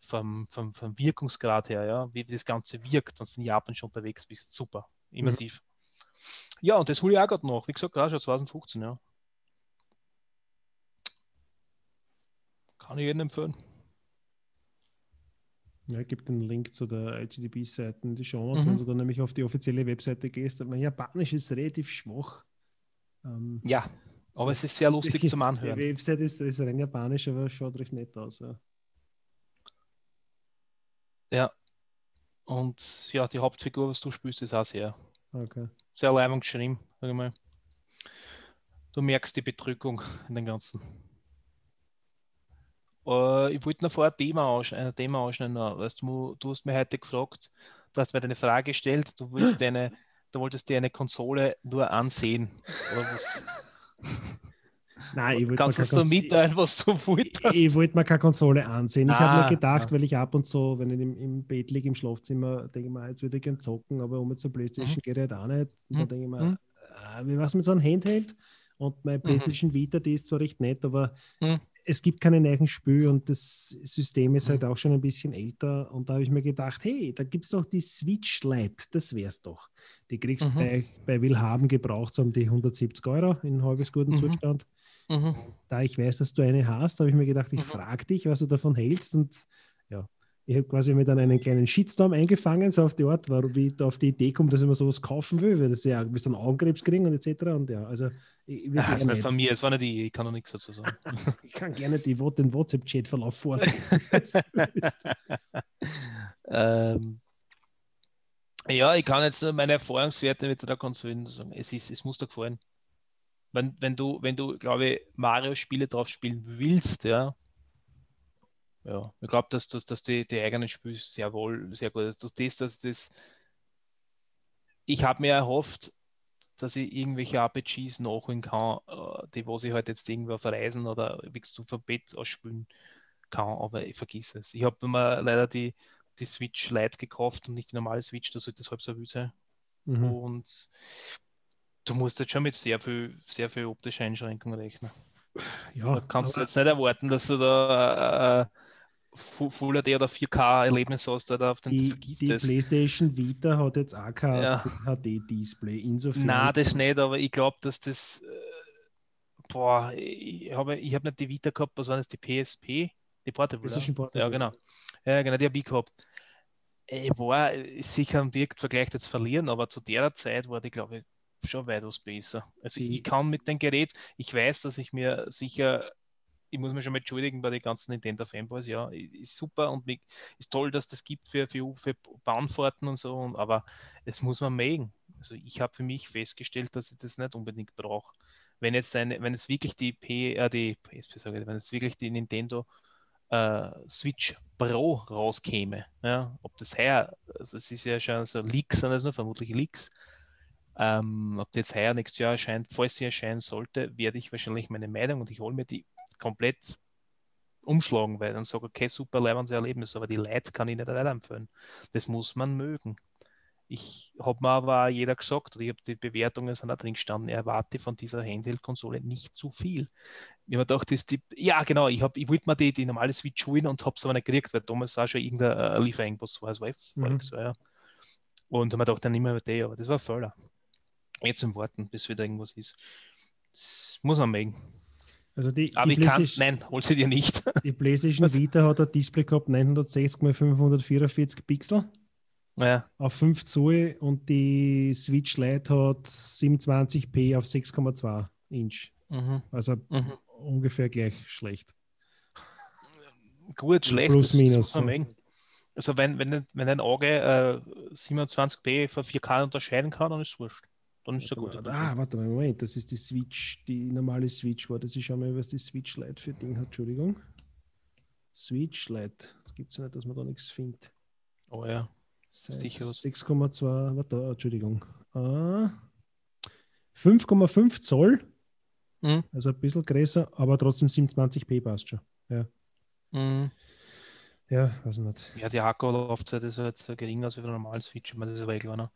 vom, vom, vom Wirkungsgrad her, ja, wie das Ganze wirkt, wenn du in Japan schon unterwegs bist. Super, immersiv. Mhm. Ja, und das hole ich auch gerade noch. Wie gesagt, auch schon 2015, ja. Kann ich jedem empfehlen. Ja, ich gebe den Link zu der IGDB-Seite in die Show Notes, Mhm. wenn du dann nämlich auf die offizielle Webseite gehst. Mein Japanisch ist relativ schwach. Ähm, Ja, aber es ist sehr lustig *laughs* zum Die Anhören. Webseite ist, ist rein japanisch, aber schaut recht nett aus. Ja. Und ja, die Hauptfigur, was du spielst, ist auch sehr, Okay. sehr leibend geschrieben, sag ich mal. Du merkst die Bedrückung in den Ganzen. Äh, ich wollte noch vorher ein Thema, ein Thema ausschneiden. noch. Weißt du, du hast mir heute gefragt, du hast mir eine Frage gestellt, du willst *laughs* eine, du wolltest dir eine Konsole nur ansehen. *laughs* Nein, ich wollte Kannst du Kons- mitteilen, was du wolltest? Ich wollte mir keine Konsole ansehen. Ich habe Ah, mir gedacht, ah. weil ich ab und zu, wenn ich im, im Bett liege, im Schlafzimmer, denke ich mir, jetzt würde ich gerne zocken, aber um jetzt zur Playstation geht halt auch nicht. Und Mhm. dann denke ich mir, Mhm. äh, wie was mit so einem Handheld? Und meine Playstation Vita, die ist zwar recht nett, aber Mhm. es gibt keine neuen Spiele und das System ist halt Mhm. auch schon ein bisschen älter. Und da habe ich mir gedacht, hey, da gibt es doch die Switch Lite, das wär's doch. Die kriegst du Mhm. bei, bei Willhaben gebraucht, so um die 170 Euro in halbes guten Mhm. Zustand Mhm. da ich weiß, dass du eine hast, habe ich mir gedacht, ich Mhm. frage dich, was du davon hältst. Und ja, ich habe quasi mir dann einen kleinen Shitstorm eingefangen, so auf die Art, warum ich da auf die Idee komme, dass ich mir sowas kaufen will, weil das ja ein bisschen Augenkrebs kriegen und etc. Und ja, also ich, würd's ist eher nicht von mir, es war nicht ich, ich kann noch nichts dazu sagen. *laughs* ich kann gerne die, den WhatsApp-Chat-Verlauf vorlesen. *laughs* *laughs* ähm, ja, ich kann jetzt meine Erfahrungswerte mit der Konsole sagen. Es, ist, es muss dir gefallen. Wenn, wenn du, wenn du, glaube ich, Mario-Spiele drauf spielen willst, ja, ja, ich glaube, dass, dass, dass die, die eigenen Spiele sehr wohl, sehr gut ist. Das, das, das, das, ich habe mir erhofft, dass ich irgendwelche RPGs nachholen kann, äh, die was ich halt jetzt irgendwo verreisen oder wie du vom Bett ausspielen kann, aber ich vergiss es. Ich habe mir leider die, die Switch Lite gekauft und nicht die normale Switch, da sollte es halb so wild sein. Mhm. Und du musst jetzt schon mit sehr viel, sehr viel optischer Einschränkung rechnen. Ja, Da kannst du jetzt nicht erwarten, dass du da äh, Fu- Full HD oder 4K-Erlebnis hast, oder auf den die, vergisst die es. PlayStation Vita hat jetzt auch kein Ja. HD-Display. Insofern. Nein, das nicht, aber ich glaube, dass das. Äh, boah, ich habe ich hab nicht die Vita gehabt, was war das, die PSP? Die Portable. Ja, Portable. ja genau. Ja, genau, die habe ich gehabt. Ich war sicher im Direktvergleich jetzt verlieren, aber zu der Zeit war die, glaube ich, schon weitaus besser. Also Die- ich kann mit dem Gerät, ich weiß, dass ich mir sicher, ich muss mich schon mal entschuldigen bei den ganzen Nintendo-Fanboys, ja, ist super und ist toll, dass das gibt für, für, für Bahnfahrten und so, und, aber es muss man mögen. Also ich habe für mich festgestellt, dass ich das nicht unbedingt brauche. Wenn jetzt eine, wenn es wirklich die P, äh, die PSP, sage ich, wenn es wirklich die Nintendo äh, Switch Pro rauskäme, ja, ob das her, also es ist ja schon so Leaks, sind das nur vermutlich Leaks, ähm, ob die jetzt heuer nächstes Jahr erscheint, falls sie erscheinen sollte, werde ich wahrscheinlich meine Meinung und ich hole mir die komplett umschlagen, weil dann sage okay, super leibendes Erlebnis, aber die Leute kann ich nicht weiterempfehlen. Das muss man mögen. Ich habe mir aber auch jeder gesagt, oder ich habe die Bewertungen sind auch drin gestanden, er erwarte von dieser Handheld-Konsole nicht zu viel. Ich habe gedacht, das die, ja genau, ich, hab, ich wollte mir die, die normale Switch holen und habe es aber nicht gekriegt, weil damals auch schon irgendein äh, Lieferengpass war, es war Mhm. so, ja. Und habe mir gedacht, dann nehmen wir die, aber das war ein Fehler. Jetzt zum Warten, bis wieder irgendwas ist. Das muss man mögen. Also die, Aber die ich kann, nein, hol sie dir nicht. *laughs* die PlayStation Was? Vita hat ein Display gehabt, 960 x 544 Pixel. ja, auf 5 Zoll und die Switch Lite hat 27p auf 6,2 Inch. mhm, Also mhm. ungefähr gleich schlecht. Gut, schlecht. Plus, minus, mögen. Also wenn, wenn, wenn dein Auge äh, 27p von 4K unterscheiden kann, dann ist es wurscht. Dann ist es ja gut. Warte mal, ah, warte mal, Moment, das ist die Switch, die normale Switch war. Das ist schon mal, was die Switch Lite für Ding hat. Entschuldigung. Switch Lite. Das gibt es ja nicht, dass man da nichts findet. Oh ja. Sicher. 6,2, warte, Entschuldigung. Ah, 5,5 Zoll, Mhm. also ein bisschen größer, aber trotzdem 27p passt schon. Mhm. Ja, weiß nicht. Ja, die Akkulaufzeit ist halt so geringer als bei der normalen Switch. Ich meine, das ist aber eh klar. Ne?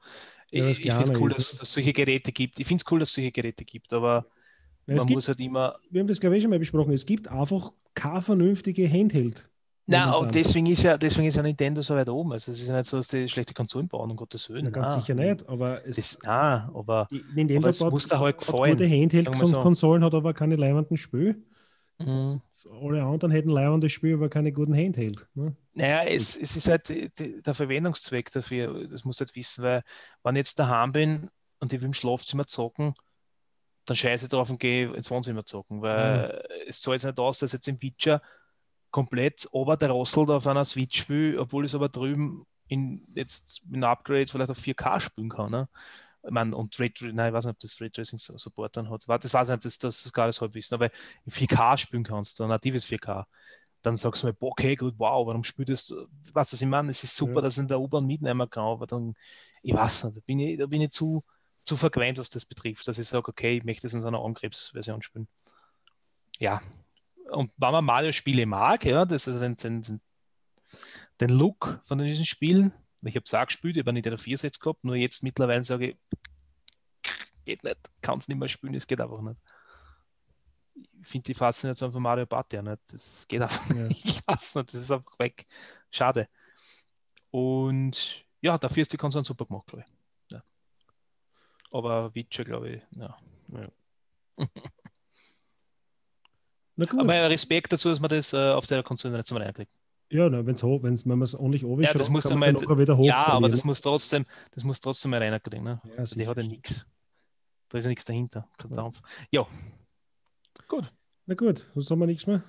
Ja, das ich ich finde es cool, ist- dass es solche Geräte gibt. Ich finde es cool, dass es solche Geräte gibt, aber Ja, man gibt, muss halt immer. wir haben das, glaube ich, schon mal besprochen. Es gibt einfach keine vernünftige Handheld. Nein, aber deswegen ist, ja, deswegen ist ja Nintendo so weit oben. Also es ist ja nicht so, dass die schlechte Konsolen bauen, um Gottes Willen. Na, ganz Nein. sicher nicht, aber es, Das, nein, aber die Nintendo aber es muss dir halt gefallen, gute und so. Konsolen, hat aber keine leibenden Spiele. Mh, Alle anderen hätten leibende Spiele, aber keine guten Handheld. Ne? naja, es, es ist halt die, der Verwendungszweck dafür. Das muss halt wissen, weil wenn ich jetzt daheim bin und ich will im Schlafzimmer zocken, dann scheiße ich drauf und gehe ins Wohnzimmer zocken, weil es zahlt nicht aus, dass jetzt im Witcher komplett oberderosselt auf einer Switch spiele, obwohl ich es aber drüben in, jetzt mit einem Upgrade vielleicht auf 4K spielen kann. Ne? Ich meine, und Ray, nein, ich weiß nicht, ob das Raytracing so- Support dann hat. Das weiß ich nicht, das, das ist gar nicht Halbwissen, aber in 4K spielen kannst, ein natives 4K. Dann sagst du mir, boah, okay, gut, wow, warum spielst du das? Was ich meine, es ist super, Ja. dass ich in der U-Bahn mitnehmen kann, aber dann, ich weiß nicht, da bin ich, da bin ich zu, zu verquent, was das betrifft, dass ich sage, okay, ich möchte es in so einer Angriffsversion spielen. Ja, und wenn man Mario-Spiele mag, ja, das ist den, den, den, den Look von diesen Spielen, ich habe es auch gespielt, ich habe nicht in der 4 jetzt gehabt, nur jetzt mittlerweile sage ich, geht nicht, kann es nicht mehr spielen, es geht einfach nicht. Ich finde die Faszination von Mario Party ja nicht, das geht einfach Ja. nicht, ich weiß nicht, das ist einfach weg. Schade. Und ja, dafür ist die Konsole super gemacht, glaube ich. Ja. Aber Witcher, glaube ich, ja. *laughs* Gut. Aber Respekt dazu, dass man das äh, auf der Konsole nicht zum reinkriegt. Ja, na, wenn's wenn's, wenn man es ordentlich oben Ja, das muss kann man mal- wieder hoch Ja, aber das muss trotzdem, das muss trotzdem mal reinkriegen. Ne? ja, Also die hat ja nichts. Da ist ja nichts dahinter. Kein Ja. Dampf. Ja. Gut. Na gut, sonst haben wir nichts mehr.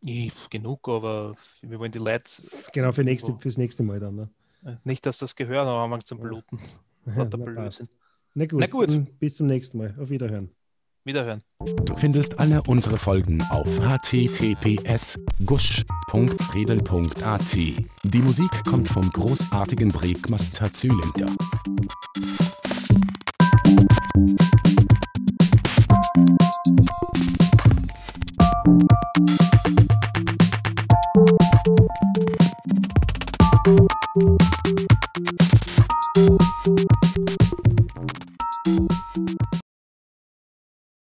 Ich, genug, aber wir wollen die Leute Genau, für nächste, fürs nächste Mal dann. Ne? äh, nicht, dass das gehört, aber man zum Ja. Bluten. *laughs* Ja, na. Na gut, Na gut. Bis zum nächsten Mal. Auf Wiederhören. Wiederhören. Du findest alle unsere Folgen auf https gusch.redel.at. Die Musik kommt vom großartigen Breakmaster Zylinder.